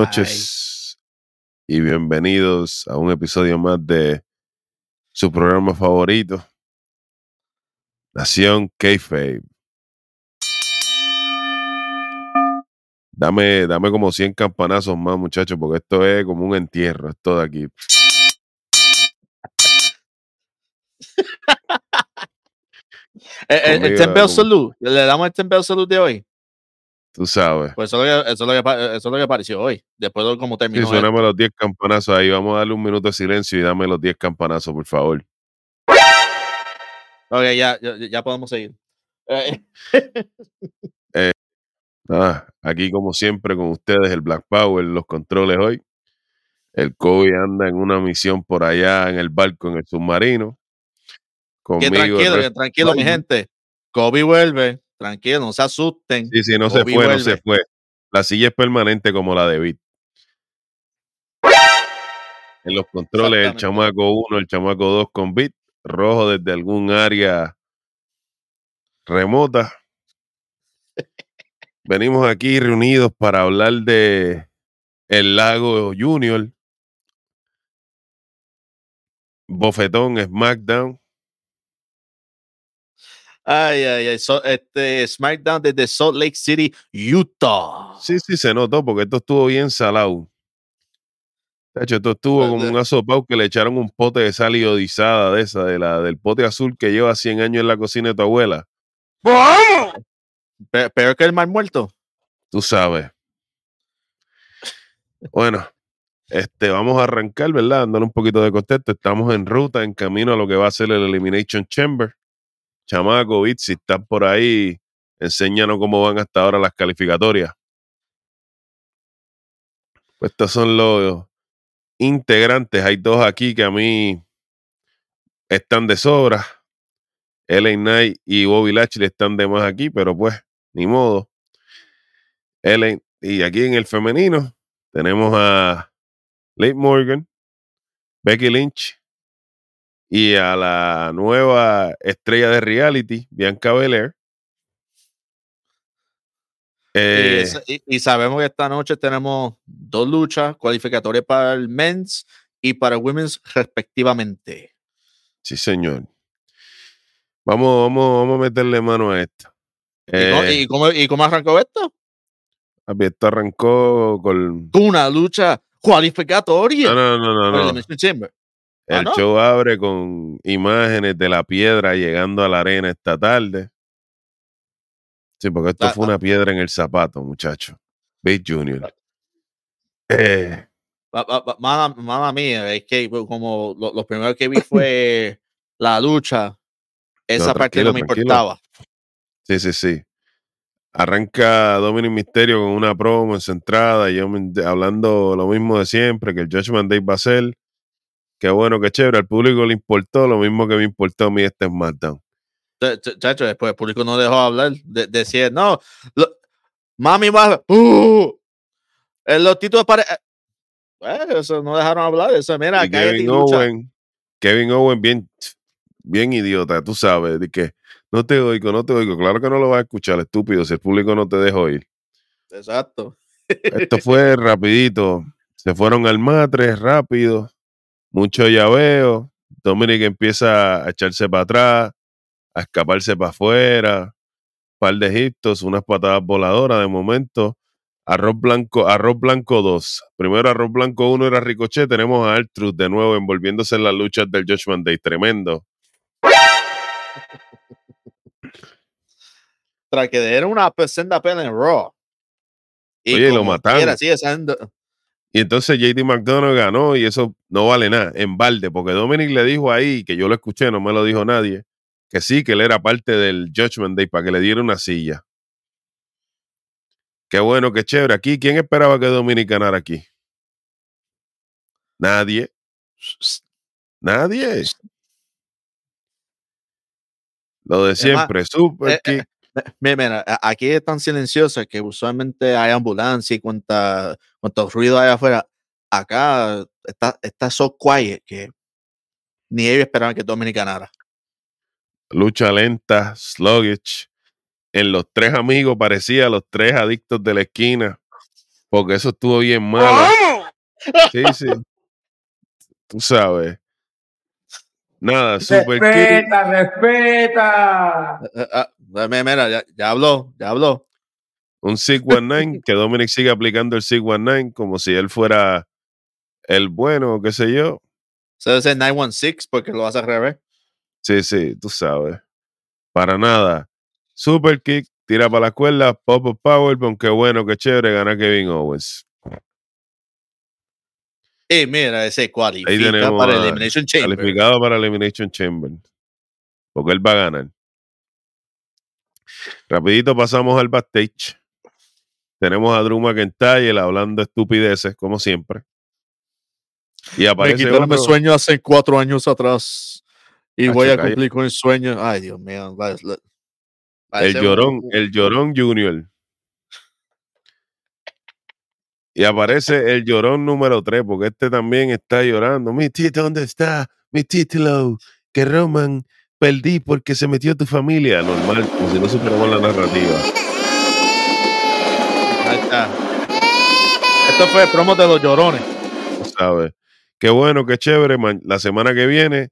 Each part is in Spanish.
Noches y bienvenidos a un episodio más de su programa favorito, Nación K-Fame. Dame, dame como 100 campanazos más, muchachos, porque esto es como un entierro, esto de aquí. Eh, eh, el Temple como- Salud, le damos el Temple Salud de hoy. Tú sabes. Pues eso es lo que, eso es lo que, pa- eso es lo que apareció hoy, después de cómo Sí, terminó. suéname los 10 campanazos ahí. Vamos a darle un minuto de silencio y dame los 10 campanazos, por favor. Ok, ya, ya, ya podemos seguir. Eh, Ah, aquí como siempre con ustedes el Black Power, los controles hoy. El Kobe anda en una misión por allá en el barco, en el submarino. Conmigo tranquilo, que tranquilo, mi gente. Kobe vuelve, tranquilo, no se asusten. Sí, sí, no se fue, no se fue. La silla es permanente como la de Beat. En los controles, el chamaco 1, el chamaco 2 con Beat. Rojo desde algún área remota. Venimos aquí reunidos para hablar de el Lago Junior. Bofetón SmackDown. Ay, ay, ay. so- este SmackDown desde Salt Lake City, Utah. Sí, sí, se notó porque esto estuvo bien salado. De hecho, esto estuvo Pues, como un asopao que le echaron un pote de sal iodizada de esa, de la, del pote azul que lleva 100 años en la cocina de tu abuela. Pe- Peor que el mar muerto. Tú sabes. Bueno, este, vamos a arrancar, ¿verdad? Dándole un poquito de contexto. Estamos en ruta, en camino a lo que va a ser el Elimination Chamber. Chamaco, Bit, si estás por ahí, enséñanos cómo van hasta ahora las calificatorias. Pues estos son los integrantes. Hay dos aquí que a mí están de sobra. LA Knight y Bobby Lashley están de más aquí, pero pues, ni modo. LA, y aquí en el femenino tenemos a Liv Morgan, Becky Lynch y a la nueva estrella de reality, Bianca Belair. Y, Eh, y- y sabemos que esta noche tenemos dos luchas cualificatorias para el men's y para el women's respectivamente. sí, señor. Vamos, vamos, vamos a meterle mano a esto. ¿Y, cómo, Eh, y cómo- y cómo arrancó esto? esto arrancó con. Una lucha cualificatoria. No, no, no, no. para el no. Ah, El ¿no? show abre con imágenes de la piedra llegando a la arena esta tarde. Sí, porque esto Ah, fue ah. una piedra en el zapato, muchacho. Big Junior. Eh, Mala, mala mía, es que como lo, lo primero que vi fue la lucha. Esa parte tranquilo, no me tranquilo. importaba. sí, sí, sí. Arranca Dominic Misterio con una promo en su entrada. Y yo hablando lo mismo de siempre, que el Judgment Day va a ser. Qué bueno, qué chévere. Al público le importó lo mismo que me importó a mí este SmackDown. Ch- ch- Chacho, después el público no dejó hablar. De, decía, no, lo- mami va. Uh, en los títulos para. eh, eh, eso no dejaron hablar. Eso, mira, y Kevin. Owen, Kevin Owen bien, bien idiota, tú sabes, de que no te oigo, no te oigo. Claro que no lo vas a escuchar, estúpido, si el público no te deja oír. Exacto. Esto fue rapidito. Se fueron al matre, rápido. Mucho llaveo. Dominic empieza a echarse para atrás, a escaparse para afuera. Par de egiptos, unas patadas voladoras de momento. Arroz blanco, arroz blanco 2. Primero arroz blanco 1 era Ricochet. Tenemos a Altruth de nuevo envolviéndose en las luchas del Judgment Day. Tremendo. Tras que era una senda pena en Raw. Y Oye, lo mataron. quiera, sigue siendo- Y entonces JD McDonough ganó y eso no vale nada, en balde, porque Dominic le dijo ahí, que yo lo escuché, no me lo dijo nadie, que sí, que él era parte del Judgment Day para que le diera una silla. Qué bueno, qué chévere. Aquí, ¿quién esperaba que Dominic ganara aquí? Nadie. Nadie. Lo de siempre, super eh, eh, kick. Mira, aquí es tan silencioso que usualmente hay ambulancia y cuánta, cuánto ruido hay afuera. Acá está, está so quiet que ni ellos esperaban que Dominic ganara. lucha lenta, sluggish. En los tres amigos parecía los tres adictos de la esquina. Porque eso estuvo bien malo. Sí, sí. Tú sabes. Nada, Super Kick. Respeta, respeta. Eh, eh, ah, mira, ya, ya habló, ya habló. Un 619, que Dominic sigue aplicando el 619 como si él fuera el bueno o qué sé yo. Se dice 916 porque lo hace al revés. Sí, sí, tú sabes. Para nada. Super kick, tira para la cuerda, pop up power, qué bueno, qué chévere, gana Kevin Owens. Y mira, ese cualifica para a- Elimination Chamber. Calificado para Elimination Chamber. Porque él va a ganar. Rapidito pasamos al backstage. Tenemos a Drew McIntyre hablando estupideces, como siempre. Y Me aparece quitaron mi sueño hace cuatro años atrás. Y voy a cumplir con el sueño. Ay, Dios mío. el un- llorón, el llorón junior. Y aparece el llorón número 3, porque este también está llorando. Mi tito, ¿dónde está? Mi título. Que Roman perdí porque se metió tu familia. Normal, como si no superamos la narrativa. Ahí está. Esto fue promo de los llorones. ¿Sabes? Qué bueno, qué chévere. man. La semana que viene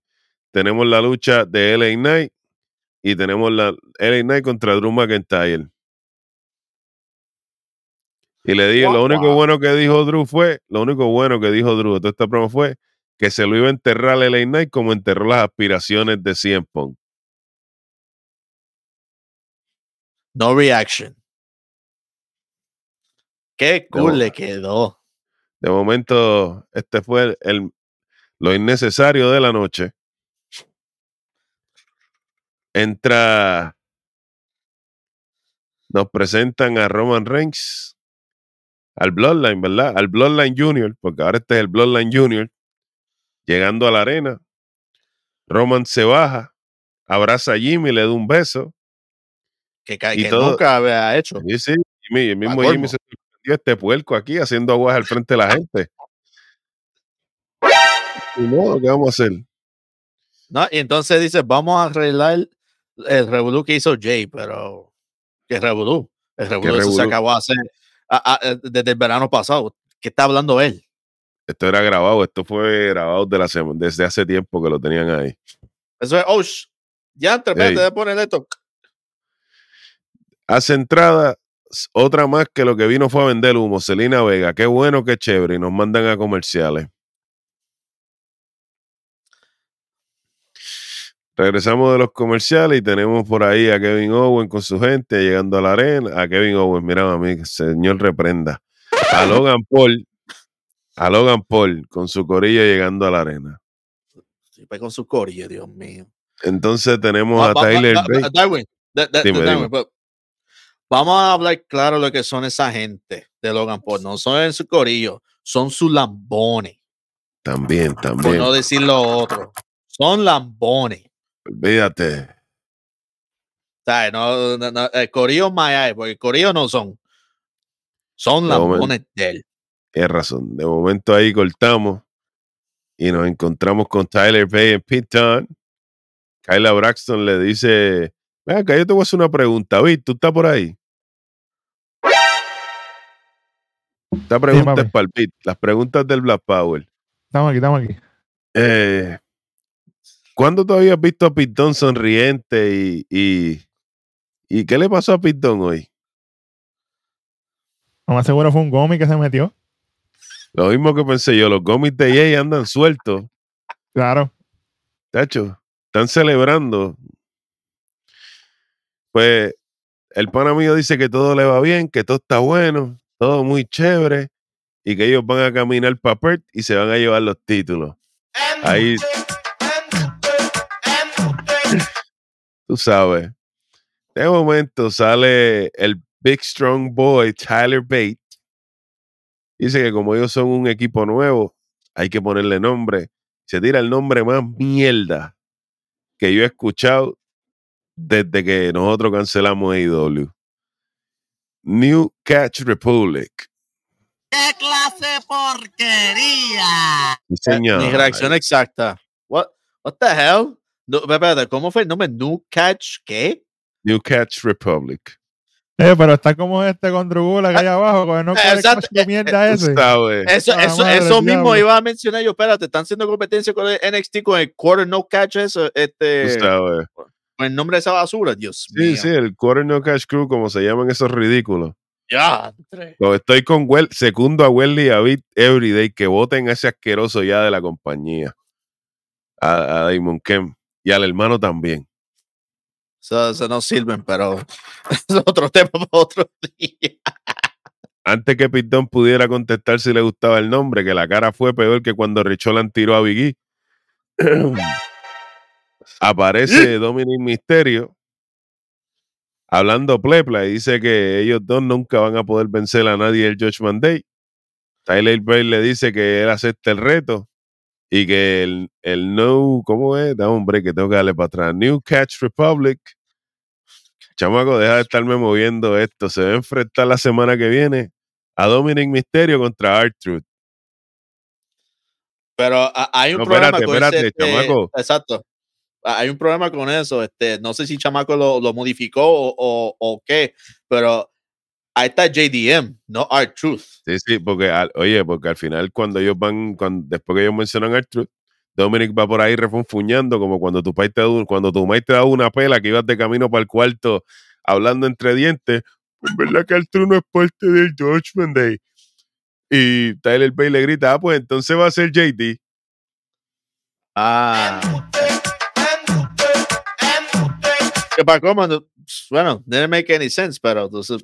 tenemos la lucha de LA Knight y tenemos la LA Knight contra Drew McIntyre. Y le dije, lo único bueno que dijo Drew fue, lo único bueno que dijo Drew de toda esta promo fue que se lo iba a enterrar a LA Knight como enterró las aspiraciones de CM Punk. No reaction. Qué cool No. le quedó. De momento, este fue el, lo innecesario de la noche. Entra. Nos presentan a Roman Reigns, al Bloodline, ¿verdad? Al Bloodline Junior, porque ahora este es el Bloodline Junior. Llegando a la arena, Roman se baja, abraza a Jimmy, le da un beso. Que, ca- Y que todo- nunca había hecho. Y sí, Jimmy, el mismo. Jimmy se sorprendió este puerco aquí haciendo aguas al frente de la gente. Y no, ¿qué vamos a hacer? ¿no? Y entonces dice, vamos a arreglar el revolú que hizo Jay, pero ¿qué revolú? El revolú se acabó hace, a- a- desde el verano pasado. ¿Qué está hablando él? Esto era grabado, esto fue grabado de la sema- desde hace tiempo que lo tenían ahí. Eso es, oh, ya, espérate, de poner esto. Hace entrada, otra más que lo que vino fue a vender humo. Celina Vega, qué bueno, qué chévere. Y nos mandan a comerciales. Regresamos de los comerciales y tenemos por ahí a Kevin Owen con su gente llegando a la arena. A Kevin Owen, mira, a mí, señor reprenda. A Logan Paul, a Logan Paul con su corillo llegando a la arena. Siempre con su corillo, Dios mío. Entonces tenemos Va- a va- Tyler va- Bate. Darwin, da- da- Dime, Darwin, dime. pero vamos a hablar claro lo que son esa gente de Logan Paul. No son su corillo, son sus lambones. También, Por también. no decir lo otro. Son lambones. Olvídate. ¿Sabes? No, no, no, el corillo Maya, porque el corillo no son. Son lambones de él. Tienes razón. De momento ahí cortamos y nos encontramos con Tyler Bay en Pitton. Kyla Braxton le dice: Ven acá, yo te voy a hacer una pregunta. Vic, ¿tú estás por ahí? Esta pregunta papi. es para el Pete. Las preguntas del Black Power. Estamos aquí, estamos aquí. Eh, ¿Cuándo tú habías visto a Pitón sonriente y, y, y qué le pasó a Pitón hoy? Lo más seguro fue un gomi que se metió. Lo mismo que pensé yo, los gomis de Jay andan sueltos. Claro. Tacho, están celebrando. Pues el pana mío dice que todo le va bien, que todo está bueno, todo muy chévere y que ellos van a caminar para Perth y se van a llevar los títulos. Ahí, tú sabes. De momento sale el Big Strong Boy Tyler Bate. Dice que como ellos son un equipo nuevo, hay que ponerle nombre. Se tira el nombre más mierda que yo he escuchado desde que nosotros cancelamos AEW. New Catch Republic. ¡Qué clase porquería! Eh, señor. Mi reacción exacta. What, what the hell? No, espérate, ¿cómo fue el nombre? New Catch, ¿qué? New Catch Republic. Eh, pero está como este con Drugula que hay abajo, con el no quiere Exacto. mierda ese. Eso, Ah, eso, madre eso mismo iba a mencionar yo. Espérate, están haciendo competencia con el NXT con el quarter no catch eso, este, con el nombre de esa basura, Dios Sí, mío. sí, el Quarter No Cash Crew, como se llaman esos ridículos. Ya, estoy con Wel, segundo a Welly y a Beat Everyday que voten a ese asqueroso ya de la compañía. A, a Damon Kemp. Y al hermano también. Eso, eso no sirven, pero es otro tema para otro día. Antes que Pitón pudiera contestar si le gustaba el nombre, que la cara fue peor que cuando Richolan tiró a Biggie. Aparece Dominic Misterio hablando plepla y dice que ellos dos nunca van a poder vencer a nadie el Judgment Day. Tyler Bate le dice que él acepta el reto y que el, el no, ¿cómo es? Da un break que tengo que darle para atrás. New Catch Republic. Chamaco, deja de estarme moviendo esto. Se va a enfrentar la semana que viene a Dominic Misterio contra R-Truth. Pero ah, hay un No, problema espérate, con espérate, ese, chamaco. Exacto. Ah, Hay un problema con eso. Este, no sé si Chamaco lo, lo modificó o, o, o qué, pero ahí está JDM, no Art Truth. Sí, sí, porque, al- oye, porque al final cuando ellos van, cuando, después que ellos mencionan R-Truth, Dominic va por ahí refunfuñando como cuando tu país te da un- cuando tu maíz te da una pela que ibas de camino para el cuarto hablando entre dientes. En verdad que R-Truth no es parte del Judgment Day. Y Tyler Bay le grita, ah, pues entonces va a ser JD. Ah. Que para cómo, no- bueno, didn't make any sense, pero entonces.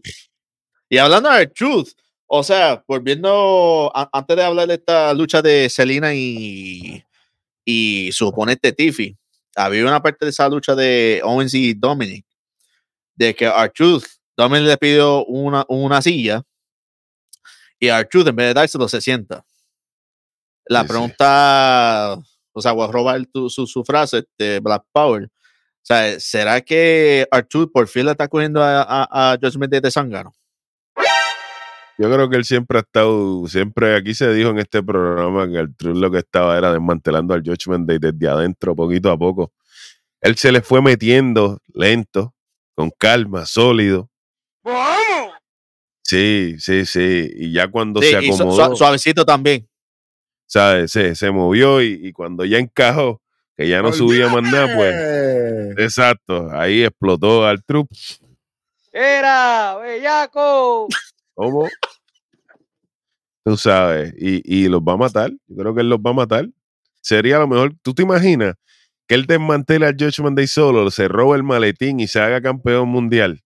Y hablando de Truth, o sea, volviendo a- antes de hablar de esta lucha de Selena y, y su oponente Tiffy, había una parte de esa lucha de Owens y Dominic, de que R-Truth, Dominic le pidió una, una silla y R-Truth en vez de dárselo se sienta. La Sí, sí. pregunta, o sea, voy a robar tu- su, su frase de Black Power. O sea, ¿será que R-Truth por fin le está cogiendo a, a, a Judgment de Sangano? Yo creo que él siempre ha estado, siempre aquí se dijo en este programa que el Truth lo que estaba era desmantelando al Judgment Day desde adentro, poquito a poco. Él se le fue metiendo lento, con calma, sólido. Sí, sí, sí. Y ya cuando Sí, se acomodó, sua- suavecito también. ¿sabes? Se, se movió y, y cuando ya encajó, que ya no subía más nada, pues, exacto, ahí explotó al trup. ¡Era, bellaco! ¿Cómo? Tú sabes, y, y los va a matar. Yo creo que él los va a matar. Sería lo mejor. ¿Tú te imaginas que él desmantele al Judgment Day solo, se roba el maletín y se haga campeón mundial?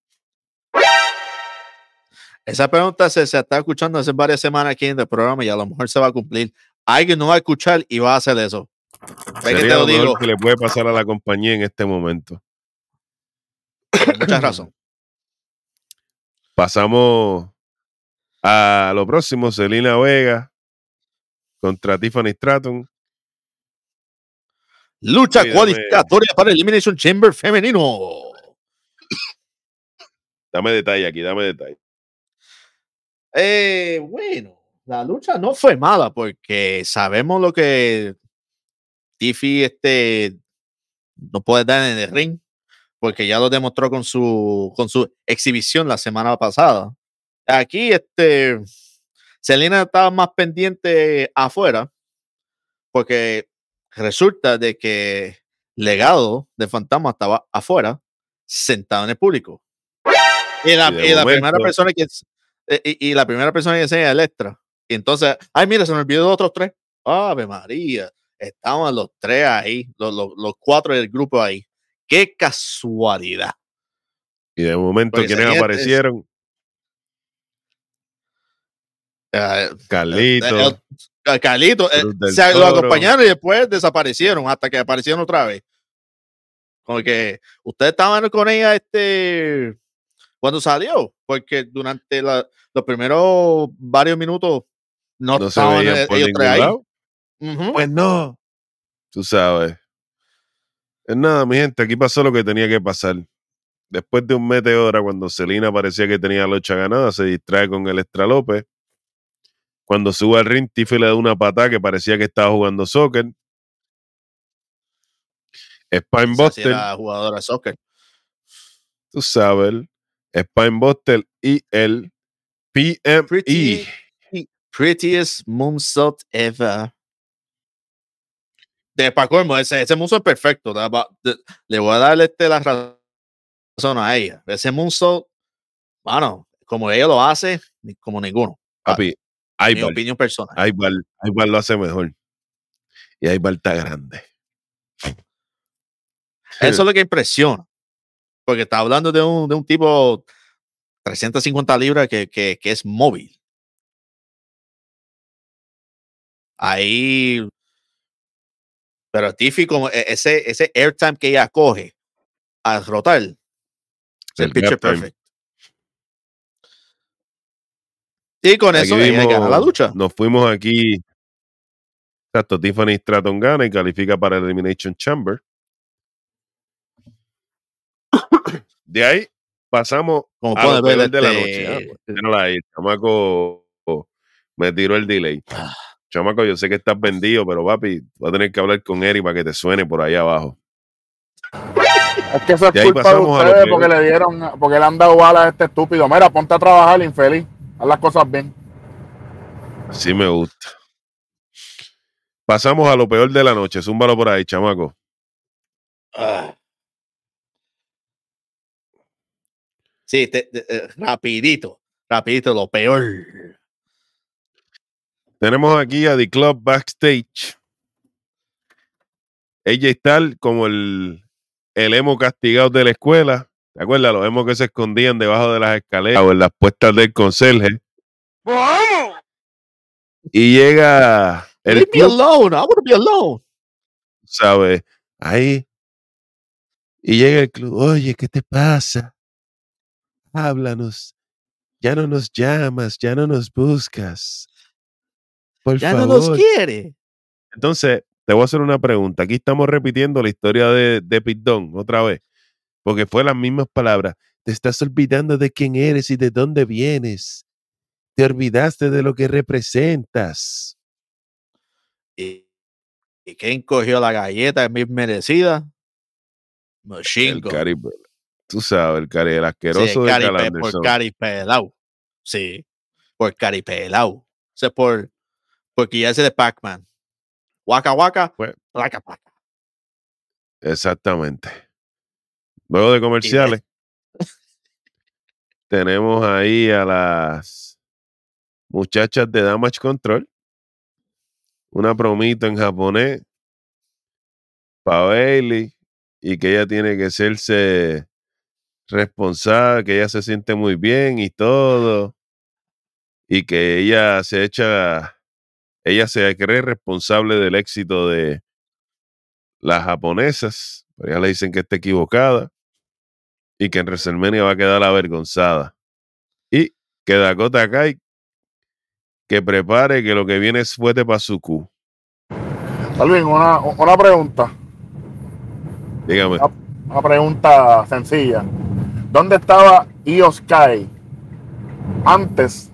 Esa pregunta se, se está escuchando hace varias semanas aquí en el programa y a lo mejor se va a cumplir. Alguien no va a escuchar y va a hacer eso. Ve que te Sería lo lo mejor digo. que le puede pasar a la compañía en este momento. con Mucha razón. Pasamos a lo próximo, Selena Vega contra Tiffany Stratton. Lucha cualificatoria para Elimination Chamber femenino. Dame detalle aquí, dame detalle. Eh, bueno, la lucha no fue mala porque sabemos lo que Tiffy este, no puede dar en el ring porque ya lo demostró con su, con su exhibición la semana pasada. Aquí, este, Selena estaba más pendiente afuera porque resulta de que Legado de Fantasma estaba afuera sentado en el público. Y la, Y de y la primera persona que eh, y, y la primera persona que enseña es Electra. Y entonces, ay, mira, se me olvidó de otros tres. Ave María, estaban los tres ahí, los, los, los cuatro del grupo ahí. Qué casualidad. Y de momento, Porque ¿quiénes Selena es- aparecieron? Eh, Carlito. eh, eh, Carlito, eh, del se lo acompañaron y después desaparecieron hasta que aparecieron otra vez. Como que ustedes estaban con ella este cuando salió, porque durante la- los primeros varios minutos no, no se estaban veían eh, por ellos tres ahí. Pues no. Tú sabes. Es nada, mi gente, aquí pasó lo que tenía que pasar. Después de un meteora, cuando Celina parecía que tenía la lucha ganada, se distrae con el Extra López. Cuando sube al ring, Tiffy le da una patada que parecía que estaba jugando soccer. Spinebuster, era jugadora de soccer. tú sabes. Spinebuster y el PME. Pretty- Prettiest moonsault ever. De pa' colmo, ese, ese moonsault es perfecto. Le voy a darle este, la razón a ella. Ese moonsault, bueno, como ella lo hace, como ninguno. Papi, Mi Aibar, opinión personal. Aibar, Aibar lo hace mejor. Y Aibar está grande. Eso es lo que impresiona. Porque está hablando de un, de un tipo 350 libras que, que, que es móvil. Ahí. Pero Tiffy, como e- ese, ese airtime que ella coge al rotar, es el time. perfect. Y con Aquí eso gana la vimos- lucha. Nos fuimos aquí. Exacto, Tiffany Stratton gana y califica para el Elimination Chamber. De ahí pasamos Como a ver, peor de la este, noche. Ah, pues, ahí, chamaco me tiró el delay. Chamaco, yo sé que estás vendido, pero papi, voy a tener que hablar con Eri para que te suene por ahí abajo. Es que eso es culpa de ustedes que- porque le dieron, porque le han dado balas a este estúpido. Mira, ponte a trabajar, infeliz. Haz las cosas bien. Así me gusta. Pasamos a lo peor de la noche. Zúmbalo por ahí, chamaco. Ah. Sí, te- te- eh, rapidito, rapidito, lo peor. Tenemos aquí a The Club Backstage. Ella está como el, el emo castigado de la escuela. ¿Te acuerdas? Los emos que se escondían debajo de las escaleras o en las puestas del conserje. ¡Vamos! Y llega el Leave me alone, I want to be alone. ¿sabes? Ahí. Y llega el club. Oye, ¿qué te pasa? Háblanos. Ya no nos llamas, ya no nos buscas. Por Ya favor. no nos quiere. Entonces, te voy a hacer una pregunta. Aquí estamos repitiendo la historia de, de Dunne otra vez, porque fue las mismas palabras. Te estás olvidando de quién eres y de dónde vienes. Te olvidaste de lo que representas. ¿Y, y quién cogió la galleta bien merecida? Machine El cari, tú sabes, el cari, el Sí, asqueroso el de pe- por cari pelao. Sí, por cari pelao. O sea, por, porque ya ese de Pac-Man. Waka waka, Pues- placa placa. Exactamente. Luego de comerciales, tenemos ahí a las muchachas de Damage Control. Una promita en japonés para Bailey y que ella tiene que serse responsable, que ella se siente muy bien y todo. Y que ella se echa, ella se cree responsable del éxito de las japonesas. Pero ya le dicen que está equivocada y que en WrestleMania va a quedar avergonzada. Y que Dakota Kai que prepare que lo que viene es fuerte para su Q. Alvin, una, una pregunta. Dígame. Una pregunta sencilla. ¿Dónde estaba Io Sky antes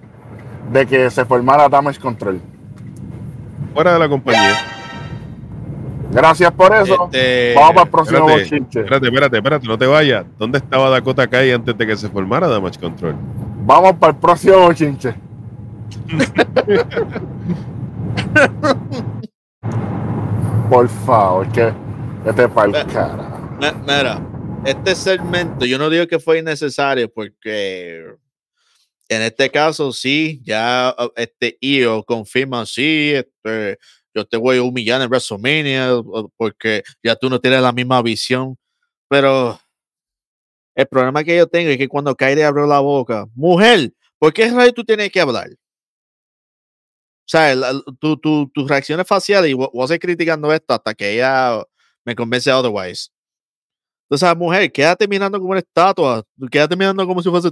de que se formara Damage Control? Fuera de la compañía. Gracias por eso. Este, Vamos para el próximo espérate, bochinche. Espérate, espérate, espérate, no te vayas. ¿Dónde estaba Dakota Kai antes de que se formara Damage Control? Vamos para el próximo bochinche. Por favor, que para el Ve- cara. mi- Mira, este segmento yo no digo que fue innecesario porque en este caso sí, ya este IO confirma, sí, este, yo te voy a humillar en WrestleMania porque ya tú no tienes la misma visión, pero el problema que yo tengo es que cuando Kairi abrió la boca, mujer, ¿por qué rayo tú tienes que hablar? O sea, la- tu- tu- tus reacciones faciales, y voy a seguir criticando esto hasta que ella me convence otherwise. Entonces, la mujer, quédate mirando como una estatua, quédate mirando como si fuese.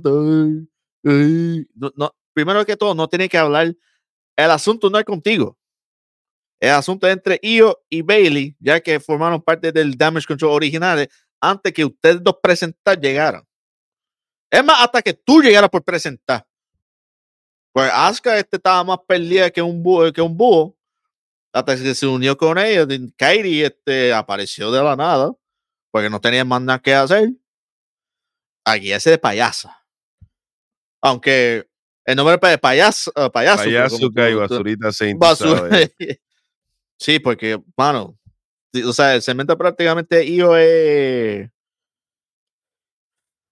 No, primero que todo, no tiene que hablar. El asunto no es contigo. El asunto entre Io y Bailey, ya que formaron parte del Damage Control original antes que ustedes dos presentar llegaran. Es más, hasta que tú llegaras por presentar. Pues Asuka este estaba más perdida que un búho, que un búho hasta que se unió con ella. de- Kairi este, apareció de la nada porque no tenía más nada que hacer. Aquí ese de payasa. Aunque el nombre es payaso, eh, payaso. Payaso y basurita Saint. tú sabes. sí, porque, mano, o sea, el segmento prácticamente IO es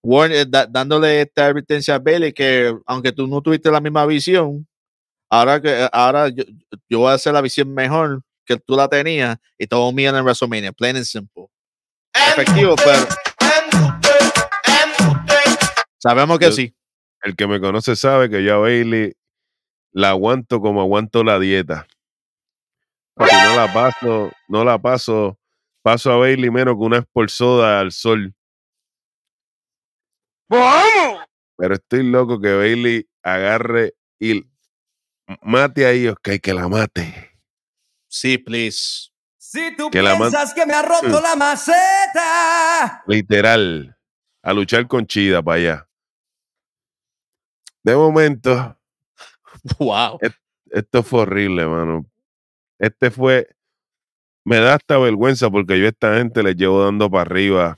Warren, eh, da- dándole esta advertencia a Bailey que aunque tú no tuviste la misma visión, ahora que eh, ahora yo, yo voy a hacer la visión mejor que tú la tenías y todo mío en WrestleMania, plain and simple. Efectivo, pero sabemos que sí. El que me conoce sabe que yo a Bailey la aguanto como aguanto la dieta. Si no la paso, no la paso, paso a Bailey menos que una esporzoda al sol. Pero estoy loco que Bailey agarre y mate a ellos, que hay que la mate. Sí, please. Si tú Que la man- piensas que me ha roto Mm. la maceta. Literal. A luchar con Chida para allá. De momento, Wow. esto fue horrible, mano. Este fue. Me da hasta vergüenza porque yo a esta gente les llevo dando para arriba.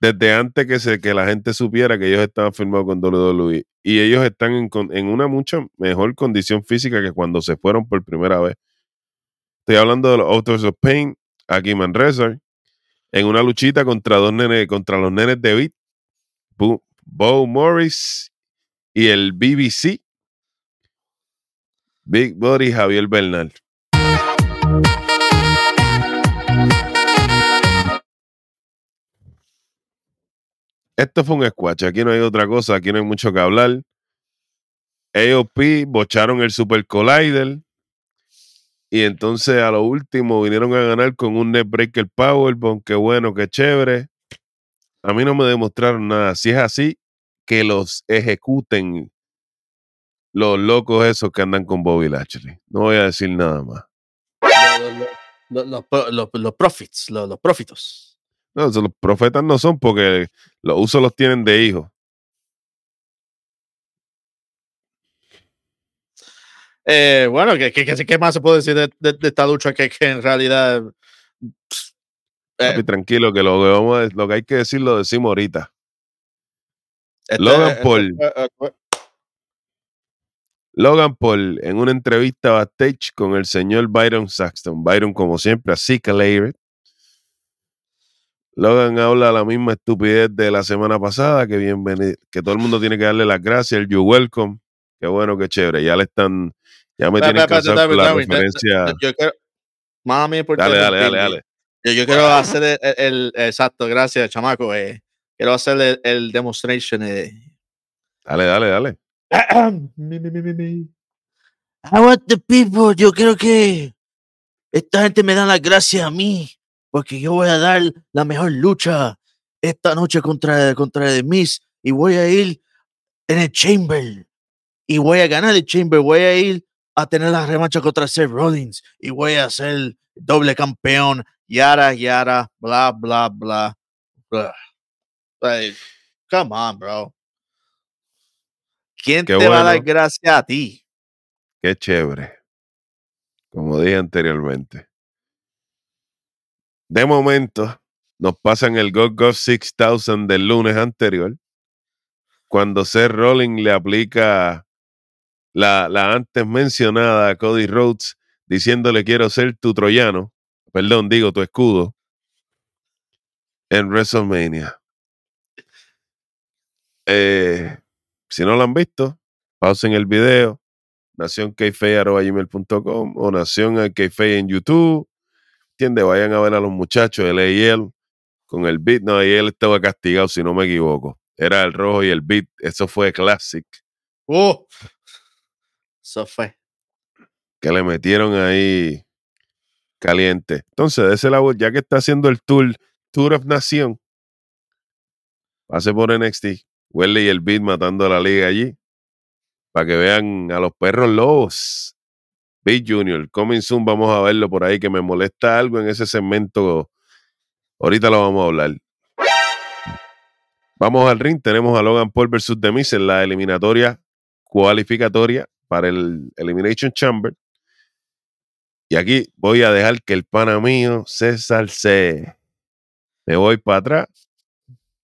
Desde antes que, se, que la gente supiera que ellos estaban firmados con WWE. Y ellos están en, en una mucho mejor condición física que cuando se fueron por primera vez. Estoy hablando de los Authors of Pain, aquí Manresa, en una luchita contra dos nenes, contra los nenes de Beat, Bo Morris y el BBC, Big Body Javier Bernal. Esto fue un squash, aquí no hay otra cosa, aquí no hay mucho que hablar. AOP bocharon el Super Collider. Y entonces a lo último vinieron a ganar con un Netbreaker Powerbomb. Qué bueno, qué chévere. A mí no me demostraron nada. Si es así, que los ejecuten los locos esos que andan con Bobby Lashley. No voy a decir nada más. Los, los, los, profits, los, profitos. No, los profetas no son porque los usos los tienen de hijos. Eh, bueno, ¿qué, qué, qué- más se puede decir de, de- de esta lucha que, que en realidad eh, Papi, tranquilo, que lo que, vamos a- lo que hay que decir lo decimos ahorita. este- Logan este Paul. eh, Logan Paul en una entrevista backstage con el señor Byron Saxton. Byron, como siempre, así que. Logan habla la misma estupidez de la semana pasada, que bienvenido, que todo el mundo tiene que darle las gracias, el you welcome. Qué bueno, qué chévere. Ya le están, ya me tienen espera, con la referencia. Yo quiero. Importa Dale, dale, dale, dale. Yo, yo quiero hacer el, el- el- exacto, gracias, chamaco. eh, quiero hacer el, el demonstration. eh. Dale, dale, dale. I want the people. Yo creo que esta gente me da las gracias a mí porque yo voy a dar la mejor lucha esta noche contra, contra The Miz y voy a ir en el Chamber y voy a ganar el Chamber. Voy a ir a tener la revancha contra Seth Rollins y voy a ser doble campeón. Yara, yara, bla, bla, bla. bla. Like, come on, bro. ¿Quién Qué te va a dar gracias a ti? Qué chévere. Como dije anteriormente. De momento, nos pasan el God 6000 del lunes anterior, cuando Seth Rollins le aplica la, la antes mencionada a Cody Rhodes, diciéndole quiero ser tu troyano, perdón, digo tu escudo, en WrestleMania. Eh, si no lo han visto, pausen el video, nacionkfei.com o Nación Kfei en YouTube. ¿Entiendes? Vayan a ver a los muchachos, el AL con el beat. No, él estaba castigado, si no me equivoco. Era el rojo y el beat. Eso fue classic. ¡Oh! Eso fue. Que le metieron ahí caliente. Entonces, de ese lado, ya que está haciendo el tour, Tour of Nación, pase por NXT. Welly y el beat matando a la liga allí. Para que vean a los perros lobos. Big Junior, coming soon, vamos a verlo por ahí, que me molesta algo en ese segmento. Ahorita lo vamos a hablar. Vamos al ring, tenemos a Logan Paul versus The Miz en la eliminatoria cualificatoria para el Elimination Chamber. Y aquí voy a dejar que el pana mío, César C. Me voy para atrás.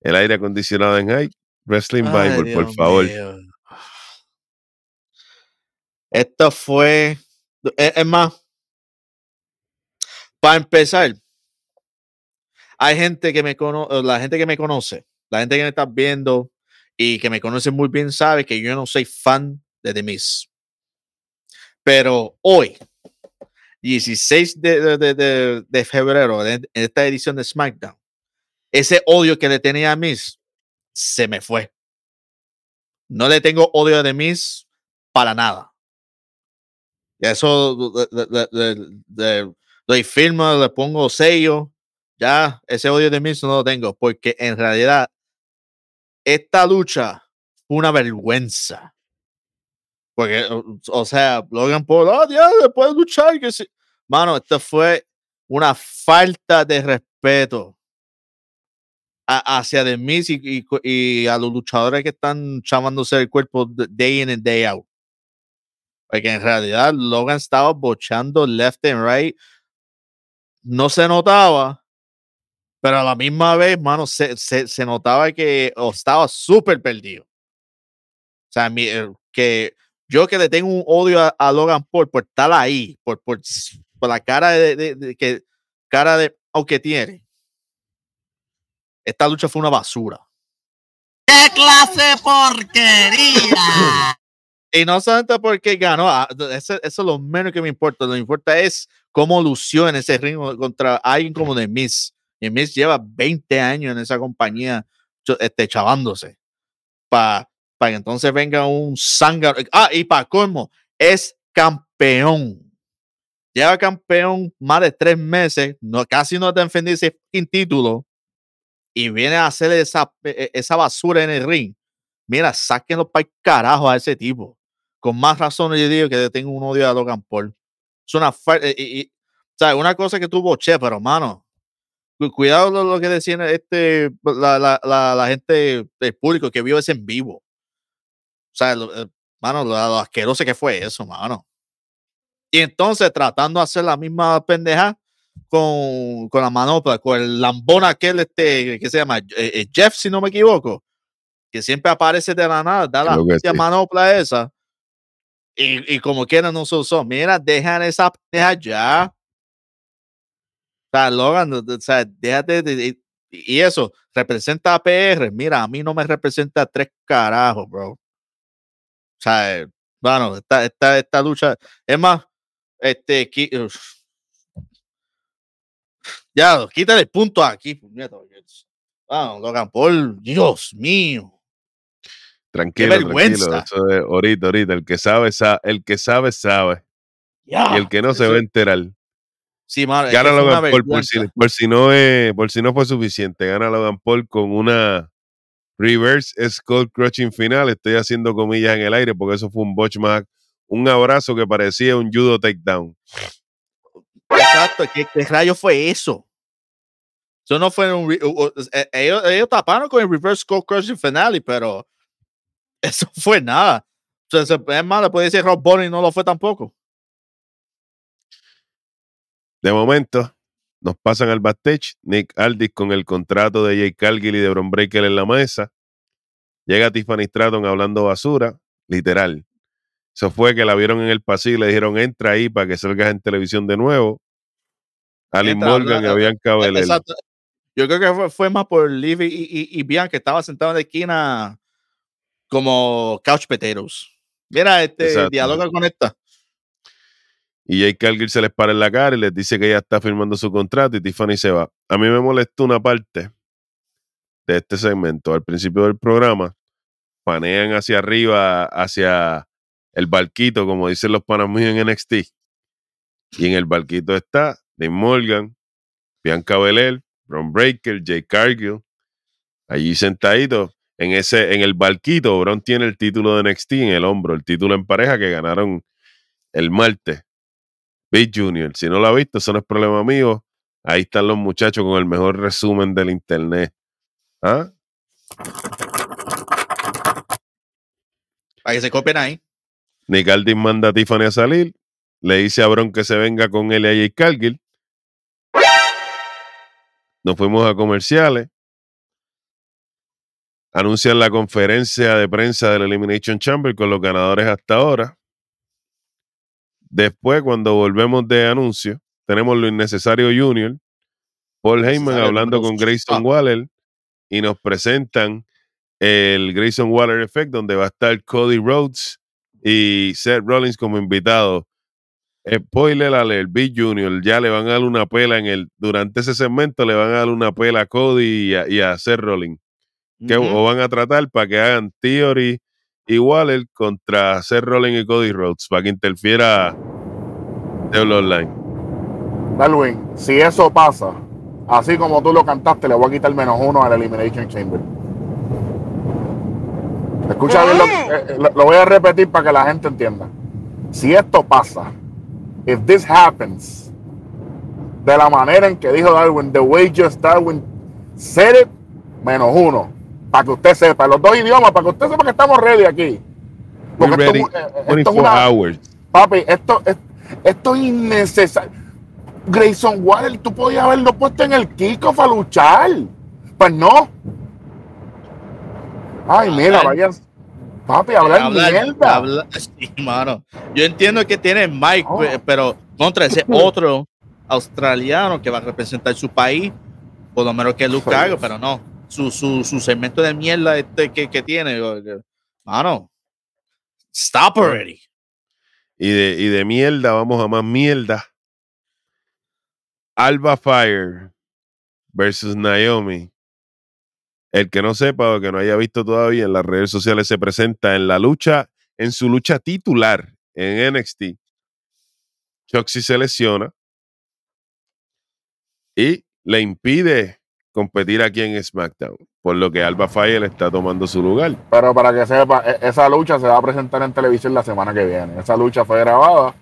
El aire acondicionado en high. Wrestling Ay, Bible, por favor. mío. Esto fue. Es, es más, para empezar, hay gente que me conoce, la gente que me conoce, la gente que me está viendo y que me conoce muy bien sabe que yo no soy fan de The Miz. Pero hoy, 16 de, de- de- febrero, en esta edición de SmackDown, ese odio que le tenía a Miz se me fue. No le tengo odio The Miz para nada. Y eso le, le- le- firma, le pongo sello. Ya, ese odio de Miz no lo tengo, porque en realidad esta lucha fue una vergüenza. Porque, o, o sea, Logan Paul, oh, ya, puede luchar. Que sí". Mano, esto fue una falta de respeto a- hacia The Miz y, y y a los luchadores que están chamándose el cuerpo day in and day out. Porque en realidad Logan estaba bochando left and right. No se notaba, pero a la misma vez, mano, se, se, se notaba que estaba súper perdido. O sea, mi- eh, que yo que le tengo un odio a, a Logan Paul por estar ahí, por, por, por la cara de, de- de- que cara de aunque tiene. Esta lucha fue una basura. ¡Qué clase porquería! Y no solamente porque ganó, ah, eso, eso es lo menos que me importa. Lo que me importa es cómo lució en ese ring contra alguien como The Miz. Y Miz lleva 20 años en esa compañía este, chavándose. Para que entonces venga un zángano. Ah, y para colmo, es campeón. Lleva campeón más de tres meses. No, casi no te defendido ese título. Y viene a hacer esa, e- esa basura en el ring. Mira, sáquenlo para el carajo a ese tipo con más razón yo digo que tengo un odio a Logan Paul. Es una eh, y, y- o sea, una cosa que tuvo Che, pero mano, cu- cuidado lo, lo que decían este, la, la, la, la gente del público que vio ese en vivo. O sea, lo- eh, mano, lo, lo asqueroso que fue eso, mano. Y entonces tratando de hacer la misma pendeja con, con la manopla, con el lambón aquel, este, que se llama Eh, eh, Jeff, si no me equivoco, que siempre aparece de la nada, da la Creo hostia sí. manopla esa. Y, y como quiera no se usó. Mira, dejan esa pendeja ya. O sea, Logan, o sea, déjate de, de- y eso representa a PR. Mira, a mí no me representa tres carajos, bro. O sea, eh, bueno, esta, esta, esta lucha, es más, este, uf. Ya, quítale punto aquí. puñeta, porque es- Vamos, Logan Paul, Dios mío. Tranquilo, vergüenza. tranquilo. Eso es ahorita, ahorita. El que sabe, sabe. El que sabe, sabe. Y el que no se va a enterar. Sí, que Gana Logan Paul por si, vergüenza. por si no es, por si no fue suficiente. Gana Logan Paul con una reverse skull crushing final. Estoy haciendo comillas en el aire porque eso fue un botch más. Un abrazo que parecía un judo takedown. Exacto, ¿qué, qué rayo fue eso? Eso no fue un. eh, ellos, taparon con el reverse skull crushing finale, pero eso fue nada. O sea, se- es le puede decir Rob Bonnie no lo fue tampoco. De momento, nos pasan al backstage. Nick Aldis con el contrato de Jay Cargill y de Bron Breaker en la mesa. Llega Tiffany Stratton hablando basura, literal. Eso fue que la vieron en el pasillo y le dijeron, entra ahí para que salgas en televisión de nuevo. Ali Morgan y habla- Bianca Belair. Exacto. Yo creo que fue, fue más por Liv y, y, y Bian que estaba sentado en la esquina como couch potatoes. Mira, este diálogo con esta. Y Jay Cargill se les para en la cara y les dice que ella está firmando su contrato y Tiffany se va. A mí me molestó una parte de este segmento. Al principio del programa, panean hacia arriba, hacia el barquito, como dicen los panas míos en NXT. Y en el barquito está Dave Morgan, Bianca Belair, Bron Breaker, Jay Cargill. Allí sentadito. En, ese, en el barquito, Bron tiene el título de NXT en el hombro, el título en pareja que ganaron el martes. Big Junior. Si no lo ha visto, eso no es problema mío. Ahí están los muchachos con el mejor resumen del internet. ¿Ah? Para que se copien ahí. Nick Aldis manda a Tiffany a salir. Le dice a Bron que se venga con él y a Jay Cargill. Nos fuimos a comerciales. anuncian la conferencia de prensa del Elimination Chamber con los ganadores hasta ahora. Después, cuando volvemos de anuncio, tenemos lo innecesario Junior, Paul Heyman hablando con. Grayson Ah. Waller y nos presentan el Grayson Waller Effect, donde va a estar Cody Rhodes y Seth Rollins como invitados. Spoiler alert, Big Junior ya le van a dar una pela en el, durante ese segmento le van a dar una pela a Cody y a, y a Seth Rollins que o van a tratar para que hagan Theory y Waller contra Seth Rollins y Cody Rhodes para que interfiera Devil Online. Darwin, si eso pasa, así como tú lo cantaste, le voy a quitar menos uno al Elimination Chamber. Escucha bien, lo, eh, eh, lo- lo voy a repetir para que la gente entienda. Si esto pasa, if this happens, de la manera en que dijo Darwin, the way just Darwin said it, menos uno. Para que usted sepa, los dos idiomas, para que usted sepa que estamos ready aquí. We're Porque ready esto, es- eh, es 24 una, hours. Papi, esto, es- esto es innecesario. Grayson Waller, tú podías haberlo puesto en el kickoff a luchar. Pues no. Ay, mira, Hablar- vaya. Papi, hablar, Hablar- mierda. sí, mano. Yo entiendo que tiene Mike, Oh. pe- pero contra ese otro australiano que va a representar su país, por lo menos que Luke Hago, pero no. Su, su, su segmento de mierda este que, que tiene, mano. Stop already. Y de, y de mierda, vamos a más mierda. Alba Fire versus Naomi. El que no sepa o que no haya visto todavía en las redes sociales se presenta en la lucha, en su lucha titular en NXT. Choxy se lesiona y le impide competir aquí en SmackDown, por lo que Alba Fire está tomando su lugar. Pero para que sepa, e- esa lucha se va a presentar en televisión la semana que viene. Esa lucha fue grabada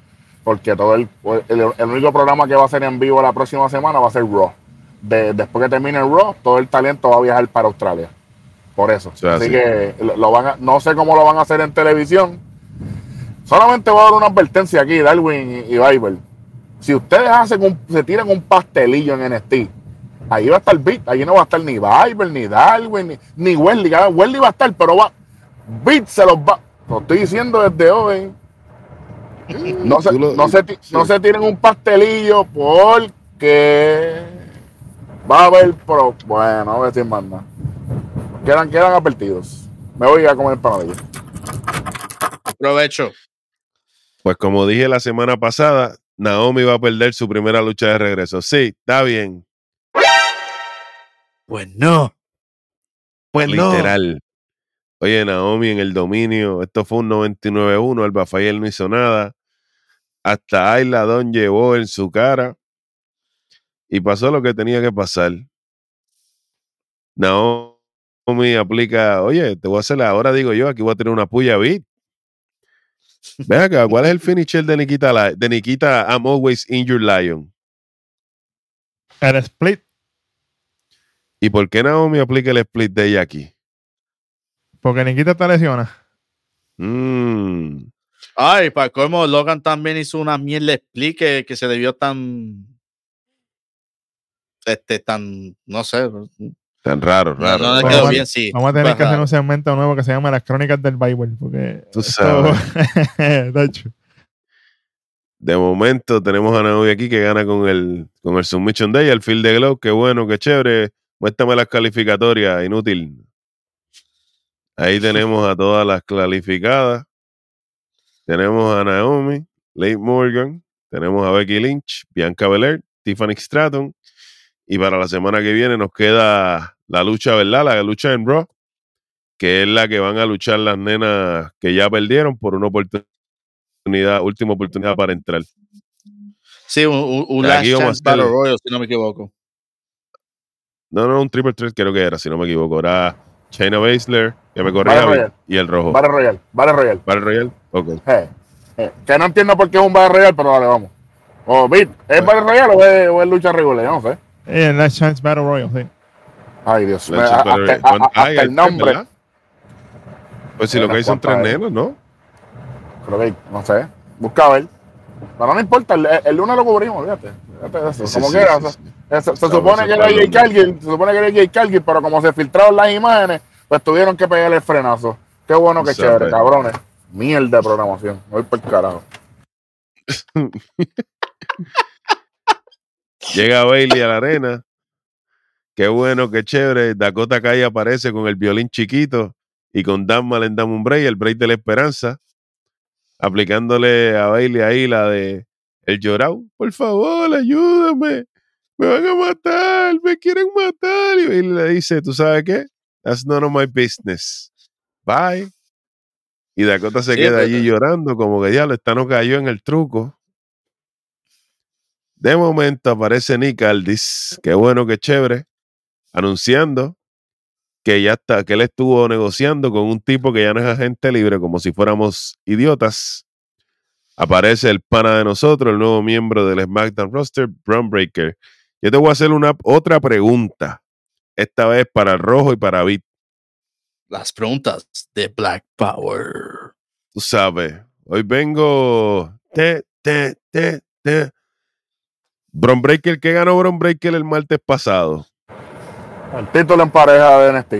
porque todo el, el, el único programa que va a ser en vivo la próxima semana va a ser Raw. De- después que termine el Raw, todo el talento va a viajar para Australia. Por eso. sea, Así sí. que lo, lo van a- no sé cómo lo van a hacer en televisión. Solamente voy a dar una advertencia aquí, Darwin y, y Bible. Si ustedes hacen un, se tiran un pastelillo en NXT, ahí va a estar Beat, ahí no va a estar ni Bible, ni Darwin, ni, ni Wesley. Ah, Wesley va a estar, pero va. Beat se los va. Lo estoy diciendo desde hoy. No se, lo- no, se, sí. no se tiren un pastelillo porque va a haber pro. Bueno, no voy a decir más nada. Quedan, quedan advertidos. Me voy a comer panadillo. Provecho. Pues como dije la semana pasada, Naomi va a perder su primera lucha de regreso. Sí, está bien. Pues no. Pues literal. Oye, Naomi en el dominio, esto fue un 99-1, Alba Fayel no hizo nada. Hasta Ayla Don llevó en su cara y pasó lo que tenía que pasar. Naomi aplica, oye, te voy a hacer la- ahora digo yo, aquí voy a tener una puya beat. Ven acá, ¿cuál es el finisher de Nikita, de Nikita I'm Always in Your Lion? El split, ¿Y por qué Naomi aplica el split de ella aquí? porque Nikita está lesiona. Mm. Ay, para cómo Logan también hizo una mierda split que, que se debió tan. Este, tan. No sé. Tan raro, raro. Vamos quedó a- bien, sí. Vamos a tener que hacer un segmento nuevo que se llama Las Crónicas del Bible. Porque Tú esto- sabes. de hecho, De momento tenemos a Naomi aquí que gana con el, con el Submission Day, el Field de Glow. Qué bueno, qué chévere. Muéstrame las calificatorias, inútil. Ahí tenemos a todas las calificadas. Tenemos a Naomi, Leigh Morgan, tenemos a Becky Lynch, Bianca Belair, Tiffany Stratton. Y para la semana que viene nos queda la lucha, ¿verdad? La lucha en Raw, que es la que van a luchar las nenas que ya perdieron por una oportunidad, última oportunidad para entrar. Sí, un, un, Last Chance Battle Royal, si no me equivoco. No, no, un triple threat creo que era, si no me equivoco. Era China Baszler, que me corría, y el rojo. Battle Royale, Battle Royale. Battle Royale, ok. Eh, eh, que no entiendo por qué es un Battle Royale, pero dale, vamos. O Beat, ¿es Battle Royale o es, o es lucha regular? No sé. El Last Chance Battle Royal, sí. Ay, Dios mío. Leche, Hasta, pero- hasta- ¿cuán- hasta ay, hay el nombre. ¿verdad? Pues si lo que hay son tres nenas, ¿no? Creo que, no sé. Busca a ver. Pero no importa, el, el lunes lo cubrimos, fíjate. Fíjate de eso. Sí, como sí, quiera. sí, se- sí. Se, se Estamos supone que era. Jay Cargill, se supone que era Jay Cargill, pero como se filtraron las imágenes, Pues tuvieron que pegarle el frenazo. Qué bueno que chévere, cabrones. Mierda de programación. Voy por el carajo. Llega Bailey a la arena. Qué bueno, qué chévere. Dakota Kai aparece con el violín chiquito y con Dan Malen Dan un break, el break de la esperanza, aplicándole a Bailey ahí la de el llorado. Por favor, ayúdame. Me van a matar, me quieren matar. Y Bailey le dice, ¿tú sabes qué? That's none of my business. Bye. Y Dakota se Sí, queda allí llorando, como que ya lo está no cayó en el truco. De momento aparece Nick Aldis, qué bueno, qué chévere, anunciando que ya está, que él estuvo negociando con un tipo que ya no es agente libre, como si fuéramos idiotas. Aparece el pana de nosotros, el nuevo miembro del SmackDown roster, Braun Breaker. Yo te voy a hacer una otra pregunta, esta vez para Rojo y para Beat. Las preguntas de Black Power. Tú sabes, hoy vengo. Te, te, te, te. Bron Breaker, ¿qué ganó Bron Breaker el martes pasado? El título en pareja de NXT.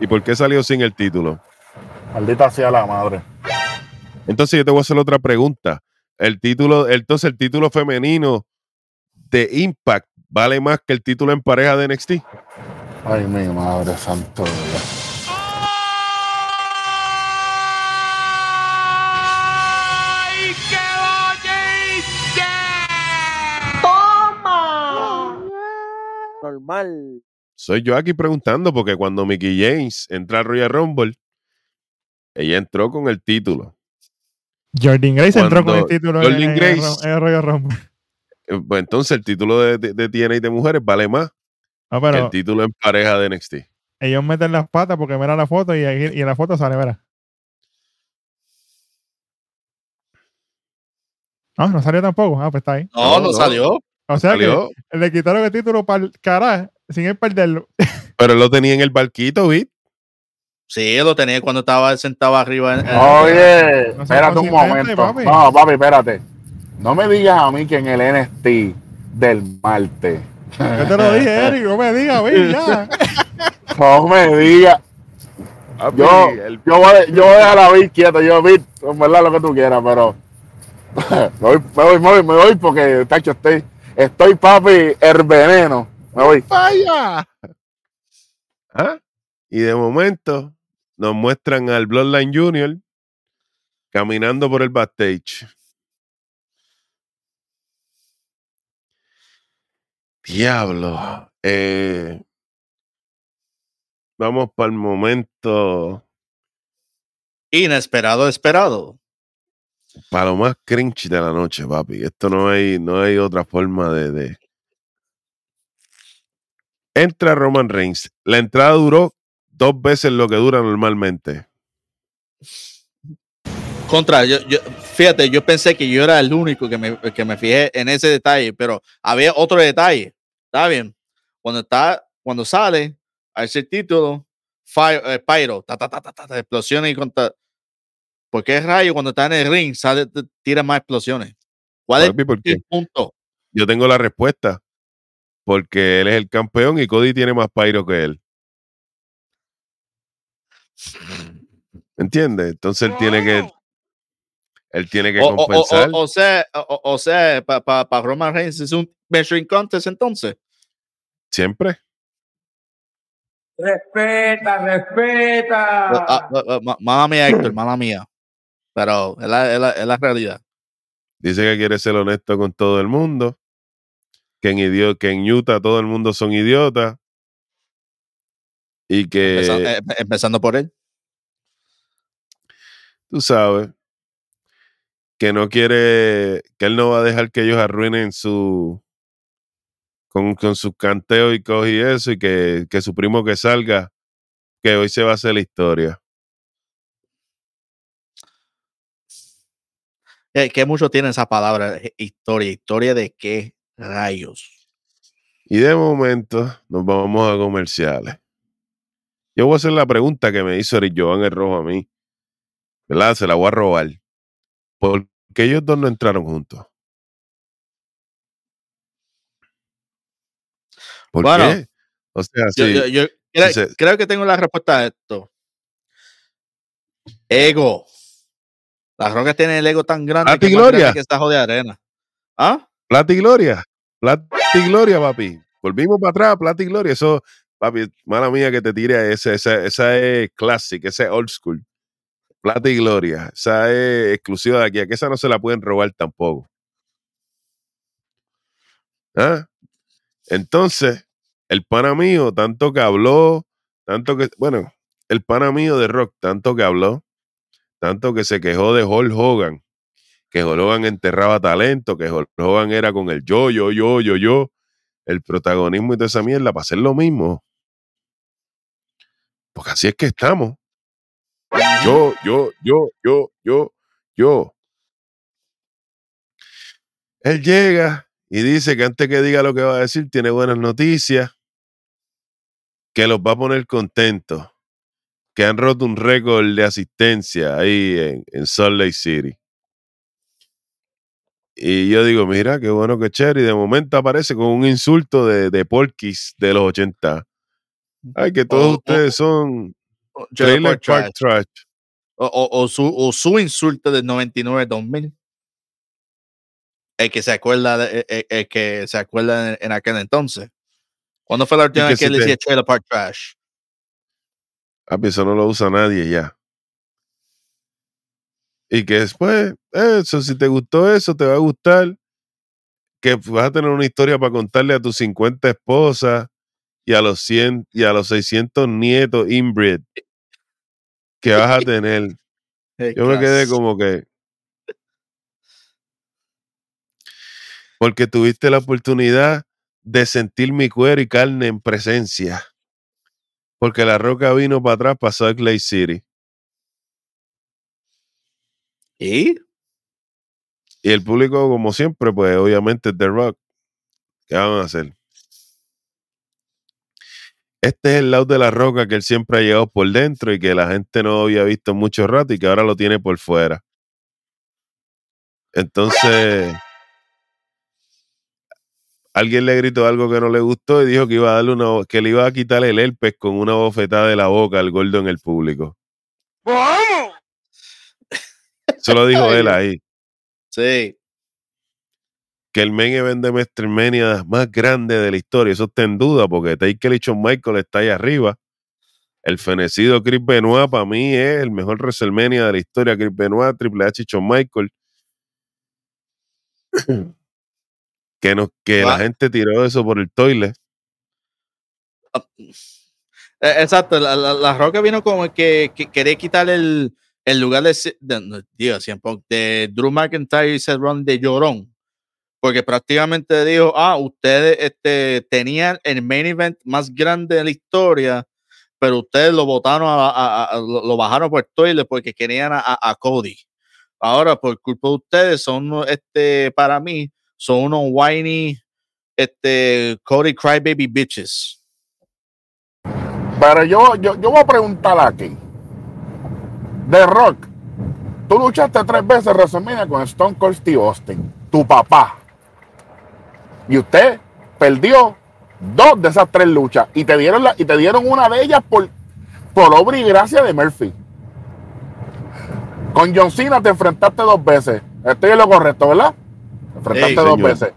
¿Y por qué salió sin el título? Maldita sea la madre. Entonces yo te voy a hacer otra pregunta. El título, entonces el título femenino de Impact vale más que el título en pareja de NXT. Ay, mi madre santo. Dios. Normal. Soy yo aquí preguntando porque cuando Mickey James entra al Royal Rumble, ella entró con el título. Jordan Grace entró con el título Jordan en, Grace- en el Royal Rumble. Eh, Pues entonces el título de, de, de TNA de mujeres vale más No, que el título en pareja de NXT. ellos meten las patas porque mira la foto y, ahí- y en la foto sale, verá. Ah, no salió tampoco. Ah, pues está ahí. No, no. salió. O sea Salió, que le quitaron el título para el carajo sin él perderlo. pero él lo tenía en el barquito, ¿viste? Sí, lo tenía cuando estaba sentado arriba. en- en- Oye, No espérate un momento. papi. No, papi, espérate. No me digas a mí que en el NXT del martes. Yo te lo dije, Eric, no me digas, ve ya. No me digas. Yo, el- yo, voy, a- yo voy a dejar a Vic quieto. Yo, Vic, en verdad lo que tú quieras, pero. me, voy, me voy, me voy, me voy porque, tacho, estoy, estoy papi, el veneno. Me voy. ¡Vaya! ¿Ah? Y de momento nos muestran al Bloodline Junior caminando por el backstage. Diablo. Eh, vamos para el momento, Inesperado, esperado. Para lo más cringe de la noche, papi. Esto no hay, no hay otra forma de, de- Entra Roman Reigns. La entrada duró dos veces lo que dura normalmente. Contra, yo, yo- fíjate, yo pensé que yo era el único que me, que me fijé en ese detalle, pero había otro detalle. Está bien. Cuando está, cuando sale a ese título, fire, eh, pyro, ta, ta, ta, ta, ta, explosiones y contra. ¿Por qué rayo cuando está en el ring sale, tira más explosiones? ¿Cuál Papi, ¿por es qué? el punto? Yo tengo la respuesta. Porque él es el campeón y Cody tiene más pyro que él. ¿Entiendes? Entonces él tiene que. Él tiene que O, o- o- compensar. o- o sea, o, sea, para Roman Reigns es un measuring contest entonces. siempre. Respeta, respeta. Ah, ah, ah, ma- mala mía, Héctor, mala mía. Pero es la, es la- es la realidad. Dice que quiere ser honesto con todo el mundo. Que en, idio- que en Utah todo el mundo son idiotas. Y que, eh, empezando por él. tú sabes, que no quiere, que él no va a dejar que ellos arruinen su, con, con sus canteos y cosas y eso, y que, que su primo que salga, que hoy se va a hacer la historia. Que mucho tiene esa palabra, eh, historia. ¿Historia de qué rayos? Y de momento nos vamos a comerciales. Yo voy a hacer la pregunta que me hizo Eric Jovan el Rojo a mí. ¿Verdad? Se la voy a robar. ¿Por qué ellos dos no entraron juntos? ¿Por Bueno, qué? O sea, Yo, sí, yo, yo, Creo, se- creo que tengo la respuesta a esto. Ego. Las rocas tienen el ego tan grande Ati que Gloria. que esta jodida arena. ¿Ah? Plata y gloria. Plata y gloria, papi. Volvimos para atrás, plata y gloria. Eso, papi, mala mía que te tire a ese, esa, esa es classic, esa es old school. Plata y gloria. Esa es exclusiva de aquí. A que esa no se la pueden robar tampoco. ¿Ah? Entonces, el pana mío, tanto que habló, tanto que, bueno, el pana mío de rock, tanto que habló, tanto que se quejó de Hulk Hogan, que Hulk Hogan enterraba talento, que Hulk Hogan era con el yo, yo, yo, yo, yo, el protagonismo y toda esa mierda, para hacer lo mismo. Porque así es que estamos. Yo, yo, yo, yo, yo, yo. Él llega y dice que antes que diga lo que va a decir, tiene buenas noticias, que los va a poner contentos, que han roto un récord de asistencia ahí en, en Salt Lake City. Y yo digo, mira, qué bueno que chévere. Y de momento aparece con un insulto de, de Porky's de los 80. Ay, que todos ustedes son Trailer Park Park Trash. O, su, o su insulto del 99-2000. El que se acuerda, de- el, el que se acuerda en, en aquel entonces. ¿Cuándo fue la última que vez que él te- decía Trailer Park Trash? Papi, eso no lo usa nadie ya. Y que después, eso, si te gustó eso, te va a gustar. Que vas a tener una historia para contarle a tus 50 esposas y a los 100 y a los 600 nietos inbred que vas a tener. Yo me quedé como que. Porque tuviste la oportunidad de sentir mi cuero y carne en presencia. Porque la roca vino para atrás para Salt Lake City. ¿Y? Y el público, como siempre, pues obviamente es The Rock. ¿Qué van a hacer? Este es el lado de la roca que él siempre ha llegado por dentro y que la gente no había visto en mucho rato y que ahora lo tiene por fuera. Entonces, alguien le gritó algo que no le gustó y dijo que iba a darle una, que le iba a quitar el herpes con una bofetada de la boca al gordo en el público. ¡Vamos! Eso lo dijo él ahí. Sí. que el main event de WrestleMania más grande de la historia. Eso está en duda porque Taker y Shawn Michael está ahí arriba. El fenecido Chris Benoit para mí es el mejor WrestleMania de la historia. Chris Benoit, Triple H y Shawn Michael. que nos, que la Va- gente tiró eso por el toilet. Eh, Exacto, la, la, la Roca vino como que, que quería quitar el, el lugar de, de, Punk, de Drew McIntyre y Seth Rollins de llorón. Porque prácticamente dijo, ah, ustedes este, tenían el main event más grande de la historia, pero ustedes lo botaron, a, a- a- lo, lo bajaron por el toilet porque querían a, Cody. Ahora, por culpa de ustedes, son, este, para mí, son unos whiny, este, Cody Crybaby bitches. Pero yo, yo, yo voy a preguntar aquí. The Rock, tú luchaste tres veces WrestleMania con Stone Cold Steve Austin, tu papá. Y usted perdió dos de esas tres luchas y te dieron, la, y te dieron una de ellas por, por obra y gracia de Murphy. Con John Cena te enfrentaste dos veces. Estoy en lo correcto, ¿verdad? Te enfrentaste Sí, dos veces.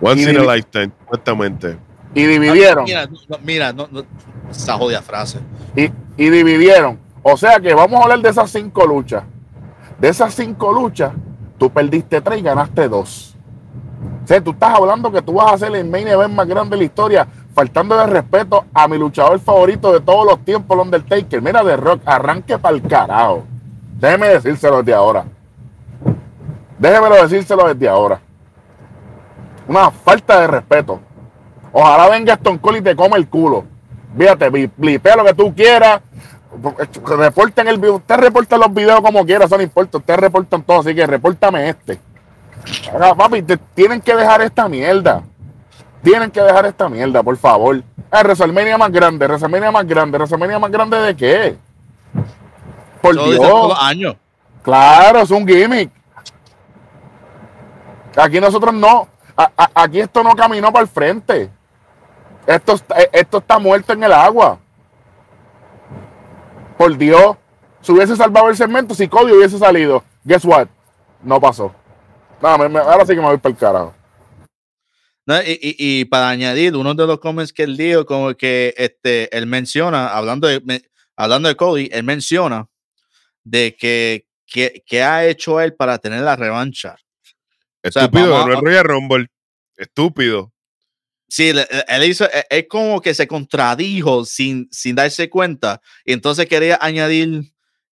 Once Y in a lifetime, supuestamente. Y dividieron. Mira, no, no, mira, no, no, esa jodida frase. y, y dividieron. O sea que vamos a hablar de esas cinco luchas. De esas cinco luchas, tú perdiste tres y ganaste dos. O sea, tú estás hablando que tú vas a hacer el main event más grande de la historia, faltando de respeto a mi luchador favorito de todos los tiempos, el Undertaker. Mira, de Rock, arranque para el carajo. Déjeme decírselo desde ahora. Déjemelo decírselo desde ahora. Una falta de respeto. Ojalá venga Stone Cold y te come el culo. Fíjate, bli- blipea lo que tú quieras. Reporten el video. Usted reporta los videos como quiera, eso no importa. Ustedes reportan todo, así que repórtame este. Papi, te- tienen que dejar esta mierda. Tienen que dejar esta mierda, por favor. El WrestleMania más grande, WrestleMania más grande, WrestleMania más grande de qué? Por todos los Dios. años. Claro, es un gimmick. Aquí nosotros no. aquí esto no caminó para el frente. Esto, está- esto está muerto en el agua. Por Dios, se hubiese salvado el segmento si Cody hubiese salido. Guess what? No pasó. Ahora sí que me voy para el carajo. Y, para añadir, uno de los comments que él dijo, como que este, él menciona, hablando de, hablando de Cody, él menciona de que, que, que ha hecho él para tener la revancha. Estúpido, no es Royal Rumble. Estúpido. Sí, le- él hizo, e- es como que se contradijo sin, sin darse cuenta. Y entonces quería añadir,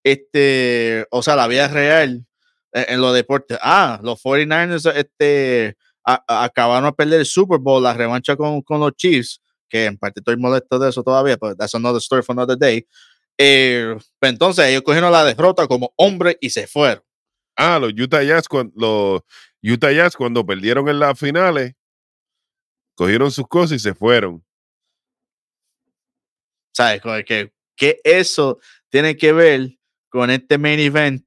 este, o sea, la vida real en, en los deportes. Ah, los 49ers este, a- a- acabaron de perder el Super Bowl, la revancha con, con los Chiefs, que en parte estoy molesto de eso todavía, pero that's another story for another day. Eh, pues entonces ellos cogieron la derrota como hombre y se fueron. Ah, los Utah Jazz, los Utah Jazz cuando perdieron en las finales, cogieron sus cosas y se fueron. ¿Sabes? Que, eso tiene que ver con este main event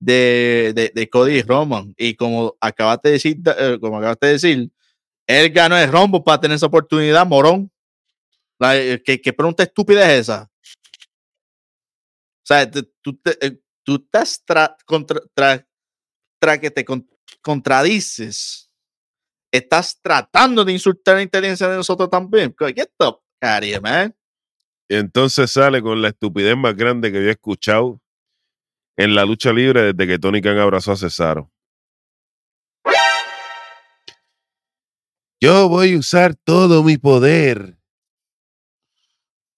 de, de, de Cody Roman. Y como acabaste de decir, eh, como acabaste de decir, él ganó el rombo para tener esa oportunidad, morón. Eh, ¿qué, qué pregunta estúpida es esa? O tú, te- eh, tú estás tra- contra, tra- tra- que te con- contradices. Estás tratando de insultar la inteligencia de nosotros también. Get the out man. Entonces sale con la estupidez más grande que había escuchado en la lucha libre desde que Tony Khan abrazó a Cesaro. Yo voy a usar todo mi poder,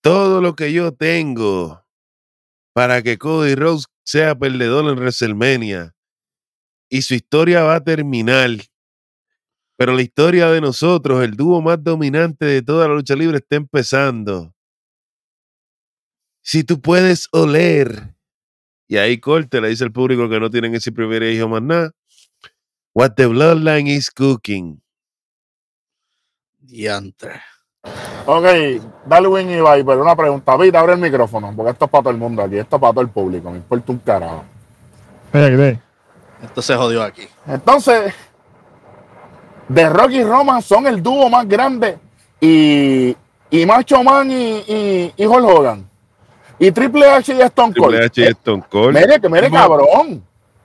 todo lo que yo tengo, para que Cody Rhodes sea perdedor en WrestleMania. Y su historia va a terminar. Pero la historia de nosotros, el dúo más dominante de toda la lucha libre, está empezando. Si tú puedes oler, y ahí corte, le dice al público que no tienen ese privilegio más nada. What the bloodline is cooking. Diantre. Ok, Darwin y Viper, una pregunta. Vita, abre el micrófono, porque esto es para todo el mundo aquí, esto es para todo el público, me importa un carajo. Esto se jodió aquí. Entonces, The Rock y Roman son el dúo más grande y, y Macho Man y, y, y Hulk Hogan. Y Triple H y Stone Cold. Triple H y Stone Cold. mire, que mire, cabrón.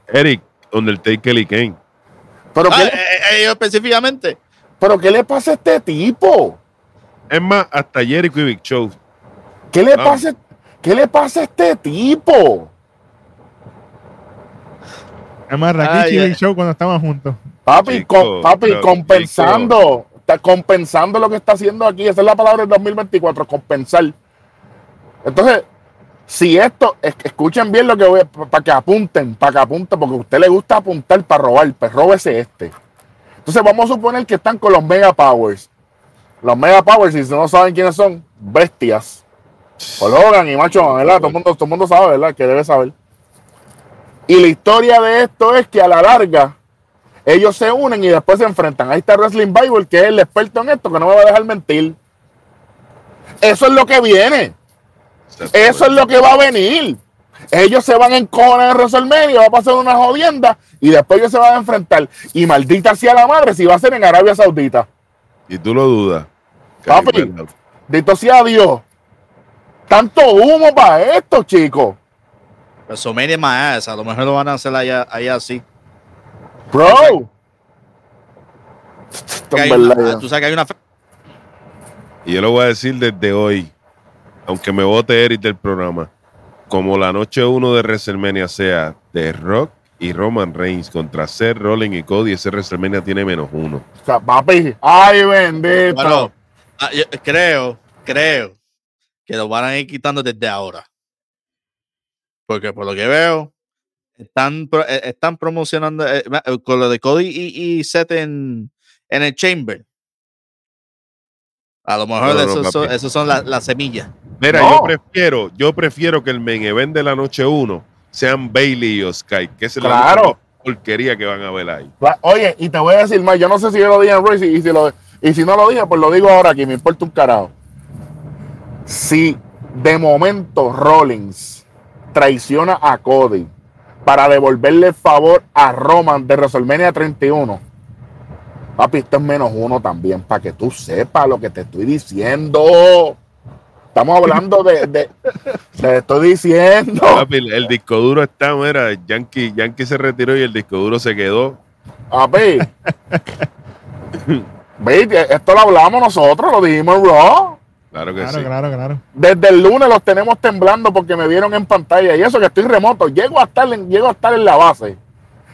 Eric, Undertaker y Kane. Pero, Ah, ¿qué, eh, eh, ellos específicamente. pero ¿qué le pasa a este tipo? Es más, hasta Jericho y Big Show. ¿Qué le, pasa, ¿Qué le pasa a este tipo? Es más, Rakichi Ay, y. Big Show cuando estaban juntos. Papi, Chico, con- papi pero, compensando. Está compensando lo que está haciendo aquí. Esa es la palabra del 2024, compensar. Entonces, si esto, es- escuchen bien lo que voy para que apunten, para que apunten, porque a usted le gusta apuntar para robar, pues róbese este. Entonces, vamos a suponer que están con los Mega Powers. Los Mega Powers, si no saben quiénes son, bestias. Paul Hogan y Macho, ¿verdad? Todo el mundo, todo mundo sabe, ¿verdad? Que debe saber. Y la historia de esto es que a la larga, ellos se unen y después se enfrentan. Ahí está Wrestling Bible, que es el experto en esto, que no me va a dejar mentir. Eso es lo que viene. Eso es lo que va a venir. Ellos se van en cojones en WrestleMania, va a pasar una jodienda y después ellos se van a enfrentar. Y maldita sea la madre si va a ser en Arabia Saudita. Y tú lo dudas. Papi. Dito sea Dios. Tanto humo para esto, chicos. WrestleMania más a lo mejor lo van a hacer allá, allá así. Bro. Una- tú sabes que hay una fe- Y yo lo voy a decir desde hoy, aunque me vote Eric del programa, como la noche uno de WrestleMania sea The Rock y Roman Reigns contra Seth Rollins y Cody, ese WrestleMania tiene menos uno. O sea, papi. Ay, bendito. Bueno, ah, yo creo, creo que lo van a ir quitando desde ahora. Porque por lo que veo, están, eh, están promocionando eh, eh, con lo de Cody y, y Seth en, en el Chamber. A lo mejor No, no, no, esos, son, esos son las las semillas. Mira, No. yo prefiero, yo prefiero que el main event de la noche uno sean Bailey y Oscar, que es la Claro. más porquería que van a ver ahí. La- Oye, y te voy a decir más, yo no sé si yo lo dije en Royce y si, lo, y si no lo dije, pues lo digo ahora aquí, me importa un carajo. Si de momento Rollins traiciona a Cody para devolverle el favor a Roman de WrestleMania 31, papi, esto es menos uno también, para que tú sepas lo que te estoy diciendo. Estamos hablando de, de, te estoy diciendo. Papi, el, el disco duro está, mira, Yankee, Yankee se retiró y el disco duro se quedó. Papi. Ve, esto lo hablamos nosotros, lo dijimos en Raw. Claro que Claro, sí. claro, claro. Desde el lunes los tenemos temblando porque me vieron en pantalla. Y eso que estoy remoto. Llego a estar en, llego a estar en la base.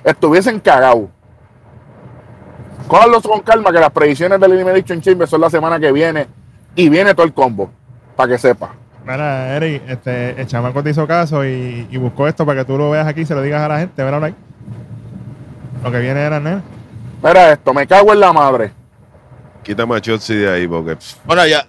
Estuviesen cagados. Cójanlos con calma que las predicciones del Elimination Chamber son la semana que viene. Y viene todo el combo. Para que sepa. Mira, Eric, este, el chamaco te hizo caso y, y buscó esto para que tú lo veas aquí y se lo digas a la gente. Mira ahí. Lo que viene era, ¿no? Mira esto, me cago en la madre. Quita Machotzi de ahí porque Bueno, ya.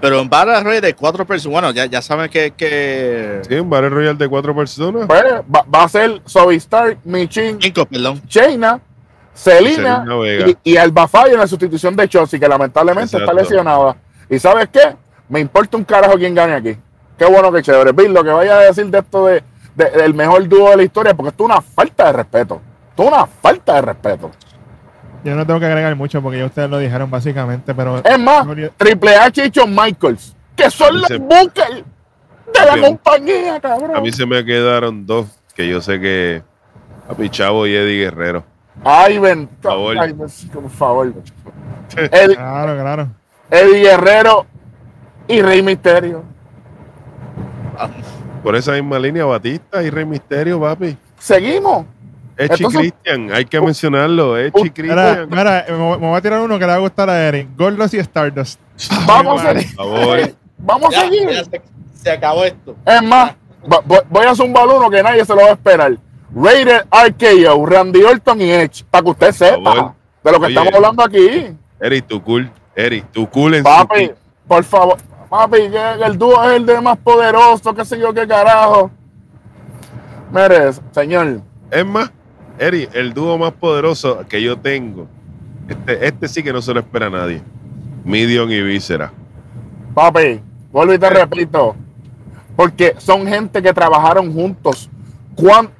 Pero en Battle Royale de cuatro personas, bueno, ya, ya saben que, que sí, un Battle Royale de cuatro personas. Pues, va, va a ser Sovistar, Michin, cinco, perdón. Shayna, Selina Selena Vega. y, y Alba Fire en la sustitución de Chelsea, que lamentablemente está lesionada. ¿Y sabes qué? Me importa un carajo quién gane aquí. Qué bueno que chévere. Bill, lo que vaya a decir de esto de, de- del mejor dúo de la historia, porque esto es una falta de respeto. Esto es una falta de respeto. Yo no tengo que agregar mucho porque ya ustedes lo dijeron básicamente, pero Es más, Triple H y Shawn Michaels, que son los Se- bookers de la Bien. compañía, cabrón. A mí se me quedaron dos que yo sé que Papi Chavo y Eddie Guerrero. Ay, ven, Por favor. ay, por favor. Eddie, claro, claro. Eddie Guerrero y Rey Misterio. Por esa misma línea, Batista y Rey Misterio, papi. Seguimos. Echi Christian, hay que mencionarlo. Echi Mira, Christian. mira, me, voy a tirar uno que le va a gustar a Eric. Goldust y Stardust. Vamos a seguir. Por favor. Vamos a seguir. se, acabó esto. Es más, voy, a zumbar uno que nadie se lo va a esperar. Raider RKO, Randy Orton y Edge. Para que usted sepa de lo que Oye. estamos hablando aquí. Eric, tu cool. Eric, tu cool en su Papi, por favor. Papi, que el dúo es el de más poderoso, qué sé yo, qué carajo. Mire, señor. Es más, Eric, el dúo más poderoso que yo tengo. Este, este sí que no se lo espera nadie. Midion y Víscera. Papi, vuelvo y te repito. Porque son gente que trabajaron juntos.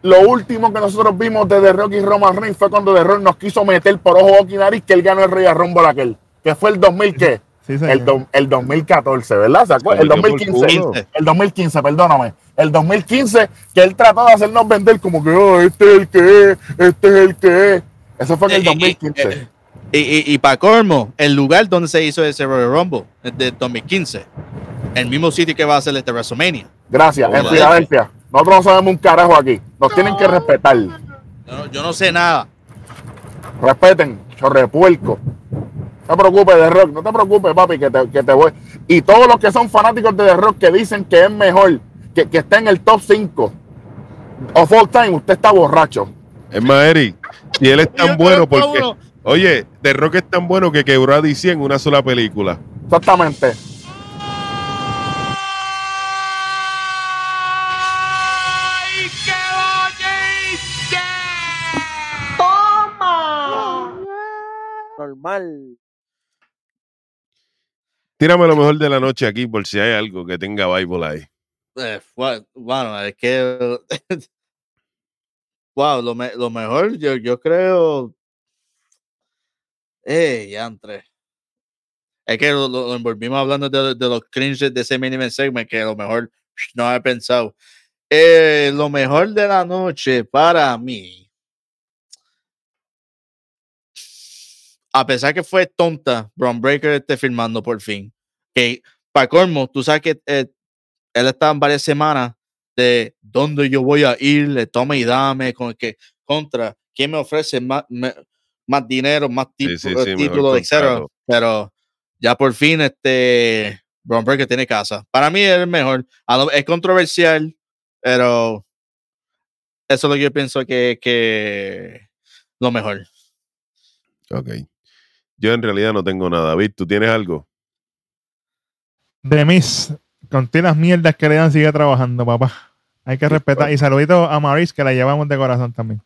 Lo último que nosotros vimos de The Rock y Roman Reigns fue cuando The Rock nos quiso meter por ojo, boca y nariz que él ganó el Royal Rumble aquel. Que fue el 2000, ¿qué? Sí. El, do- el 2014, ¿verdad? ¿Se acuerdan? El Lo metió por 2015. culo. El 2015, perdóname. El 2015, que él trató de hacernos vender como que "Oh, este es el que es, este es el que es. Eso fue en el Eh, eh, 2015. eh, Y, y, y para colmo, el lugar donde se hizo ese Royal Rumble es de 2015. El mismo sitio que va a ser este WrestleMania. Gracias, en. Filadelfia. Nosotros no sabemos un carajo aquí. Nos tienen que respetar. Yo no, yo no sé nada. Respeten, chorrepuerco. No te preocupes de rock, no te preocupes, papi, que te, que te voy. Y todos los que son fanáticos de The Rock que dicen que es mejor, que, que está en el top 5 of all time, usted está borracho. Es más, Eric, si él es tan bueno, porque. Oye, The Rock es tan bueno que quebró a DC en una sola película. Exactamente. Normal. Tírame lo mejor de la noche aquí por si hay algo que tenga Bible ahí. Eh, bueno, es que. wow, lo, me- lo mejor, yo, yo creo. Eh, ya entré. Es que lo, envolvimos hablando de, los cringes de ese mini segment que lo mejor no he pensado. Eh, lo mejor de la noche para mí. A pesar que fue tonta, Braun Breaker esté filmando por fin. Que para colmo, tú sabes que eh, él estaba en varias semanas de dónde yo voy a ir, le tome y dame, con que contra quién me ofrece más, me- más dinero, más Sí, tipo- sí, eh, sí, mejor títulos, etc. Pero ya por fin este Braun Breaker tiene casa. Para mí es el mejor. Es controversial, pero eso es lo que yo pienso que, que lo mejor. Ok. Yo en realidad no tengo nada. David, ¿tú tienes algo? De mis, con las mierdas que le dan, sigue trabajando, papá. Hay que respetar. Y saludito a Maris, que la llevamos de corazón también.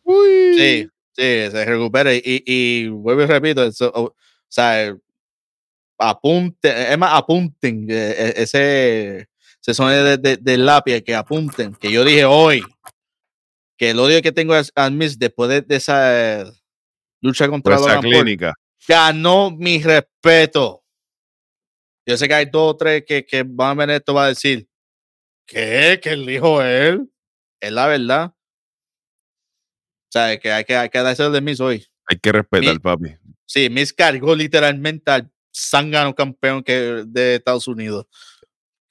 Sí, sí, se recupera. Y, y, y vuelvo y repito, eso, o, o sea, apunte, es más, apunten eh, eh, ese, ese sonido de, de- del lápiz, que apunten, que yo dije hoy, que el odio que tengo a Miz después de, de esa lucha contra Paul, clínica. ganó mi respeto. Yo sé que hay dos o tres que, que van a ver esto, va a decir, ¿qué? ¿Que dijo él? Es la verdad. O sea, que hay que, hay que darse de mis hoy. Hay que respetar, Mi- papi. Sí, Miss cargó literalmente al zángano campeón que, de Estados Unidos.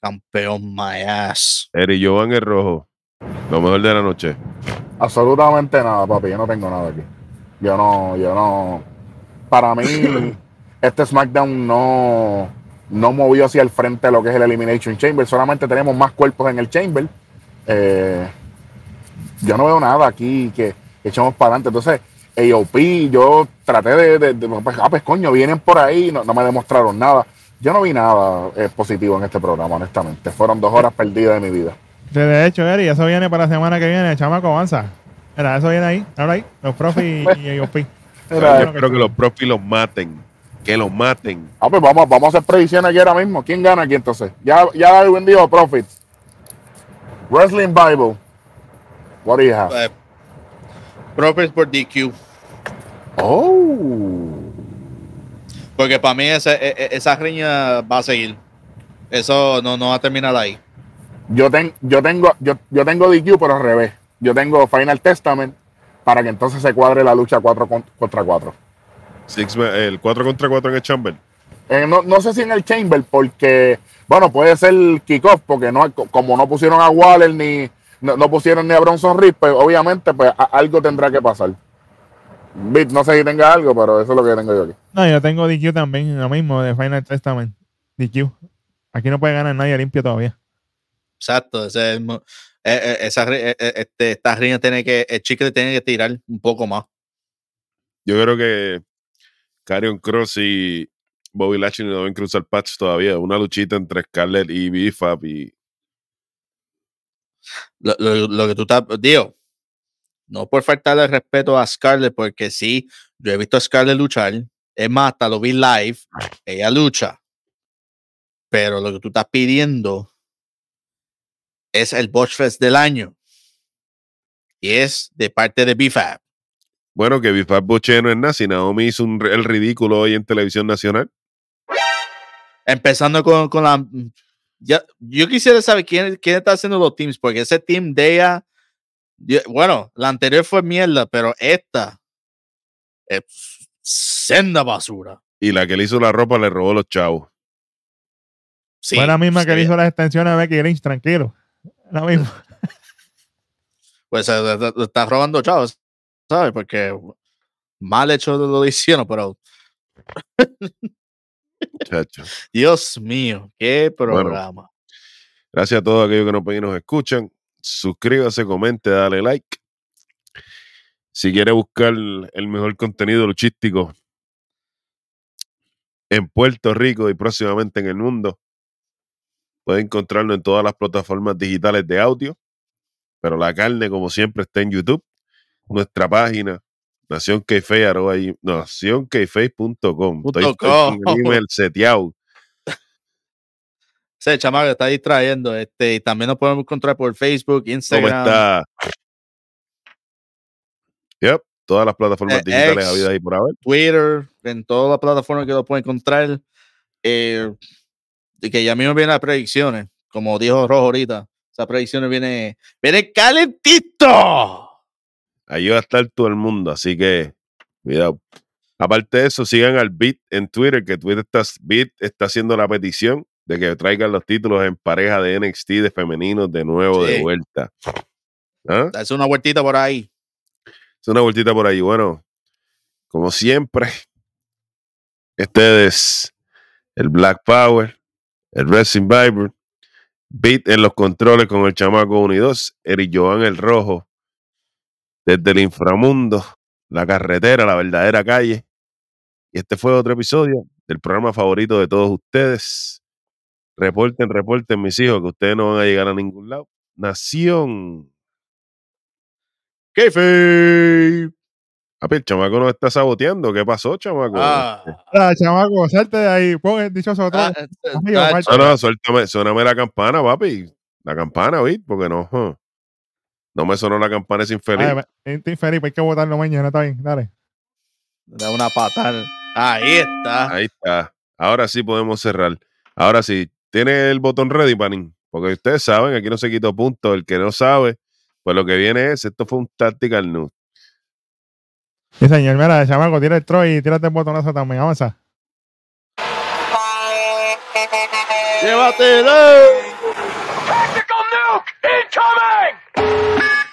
Campeón, my ass. Eri Jovan el rojo. Lo mejor de la noche. Absolutamente nada, papi. Yo no tengo nada aquí. Yo no, yo no. Para mí, este SmackDown no, no movió hacia el frente lo que es el Elimination Chamber. Solamente tenemos más cuerpos en el Chamber. Eh, yo no veo nada aquí que, que echemos para adelante. Entonces, AOP, yo traté de, de- de- pues, ah, pues coño, vienen por ahí, no, no me demostraron nada. Yo no vi nada eh, positivo en este programa, honestamente. Fueron dos horas perdidas de mi vida. De hecho, Eri, eso viene para la semana que viene. Chamaco, avanza. Mira, eso viene ahí. Ahora ahí. Los profes y, y. Mira, Yo espero que los profis los maten. Que los maten. Ah, pues vamos, vamos a hacer predicciones aquí ahora mismo. ¿Quién gana aquí entonces? Ya, ya Darwin dijo Profits. Wrestling Bible. What do you have? Profits por DQ. Oh. Porque para mí esa, e- e- esa riña va a seguir. Eso no, no va a terminar ahí. Yo, ten- yo, tengo, yo, yo tengo DQ, pero al revés. Yo tengo Final Testament para que entonces se cuadre la lucha 4 contra 4. Six ma- el 4 contra 4 en el Chamber. Eh, no, no sé si en el Chamber, porque, bueno, puede ser kickoff, porque no, como no pusieron a Waller ni no, no pusieron ni a Bronson Reed, pues obviamente pues, a- algo tendrá que pasar. Bit, no sé si tenga algo, pero eso es lo que tengo yo aquí. No, yo tengo DQ también, lo mismo de Final Testament. DQ. Aquí no puede ganar nadie limpio todavía. Exacto. ese es el eh, eh, esa, ri- eh, eh, este, esta riña tiene que, el chicle tiene que tirar un poco más. Yo creo que Carion Cross y Bobby Lashley no deben cruzar patch todavía. Una luchita entre Scarlett y Bifab y Lo, que tú estás, digo, no por faltarle el respeto a Scarlett, porque sí, yo he visto a Scarlett luchar. Es más, hasta lo vi live. Ella lucha. Pero lo que tú estás pidiendo es el Botch Fest del año. Y es de parte de BFAB. Bueno, que Bifab Boche no es nazi. Naomi hizo un el ridículo hoy en televisión nacional. Empezando con, con la. Ya, yo quisiera saber quién, quién está haciendo los teams, porque ese team de ella. yo- bueno, la anterior fue mierda, pero esta es senda basura. Y la que le hizo la ropa le robó los chavos. Sí, Fue la misma que le hizo las extensiones a Becky Lynch, tranquilo. La misma. Pues se se- se- está robando chavos, ¿sabes? Porque mal hecho lo hicieron, pero Chacho. Dios mío, qué programa. Gracias a todos aquellos que nos ven y nos escuchan. Suscríbase, comente, dale like. Si quiere buscar el mejor contenido luchístico en Puerto Rico y próximamente en el mundo, puede encontrarlo en todas las plataformas digitales de audio. Pero la carne, como siempre, está en YouTube. Nuestra página, Nación Keife, arroba ahí- nacionkeifei.com. Estoy, con el email seteado. Ese chamaco está distrayendo. Este, y también nos podemos encontrar por Facebook, ¿Cómo Instagram. está? Yep, todas las plataformas Eh, digitales habidas ahí por haber. Twitter, en todas las plataformas que lo pueden encontrar. Eh, y que ya mismo vienen las predicciones, como dijo Rojo ahorita. Esas predicciones viene, viene calentito. Ahí va a estar todo el mundo, así que cuidado. Aparte de eso, sigan al Beat en Twitter, que Twitter está, Beat está haciendo la petición de que traigan los títulos en pareja de NXT de femeninos de nuevo, de vuelta. ¿Ah? Darse una vueltita por ahí. Es una vueltita por ahí. Bueno, como siempre, este es el Black Power, el Wrestling Viber, Beat en los controles con el chamaco 1 y 2, Eric Joan el Rojo, desde el inframundo, la carretera, la verdadera calle. Y este fue otro episodio del programa favorito de todos ustedes. Reporten, reporten, mis hijos, que ustedes no van a llegar a ningún lado. Nación. ¡Kayfabe! Papi, el chamaco nos está saboteando. ¿Qué pasó, chamaco? Ah, Ah, chamaco, salte de ahí. Pon el dichoso otro. ah, eh, Amigo, ah. No, no, suéltame, suéname la campana, papi. La campana, ¿viste? Porque no. huh. No me sonó la campana ese infeliz. Ay, este infeliz, hay que votarlo mañana, está bien, dale. Da una patada. Ahí está. Ahí está. Ahora sí podemos cerrar. Ahora sí, tiene el botón ready, Panin. Porque ustedes saben, aquí no se quitó punto. El que no sabe, pues lo que viene es, esto fue un tactical news. Sí, señor, mira, chamaco, tira el Troy y tírate el botonazo también. Avanza. ¡Llévatelo! Duke incoming!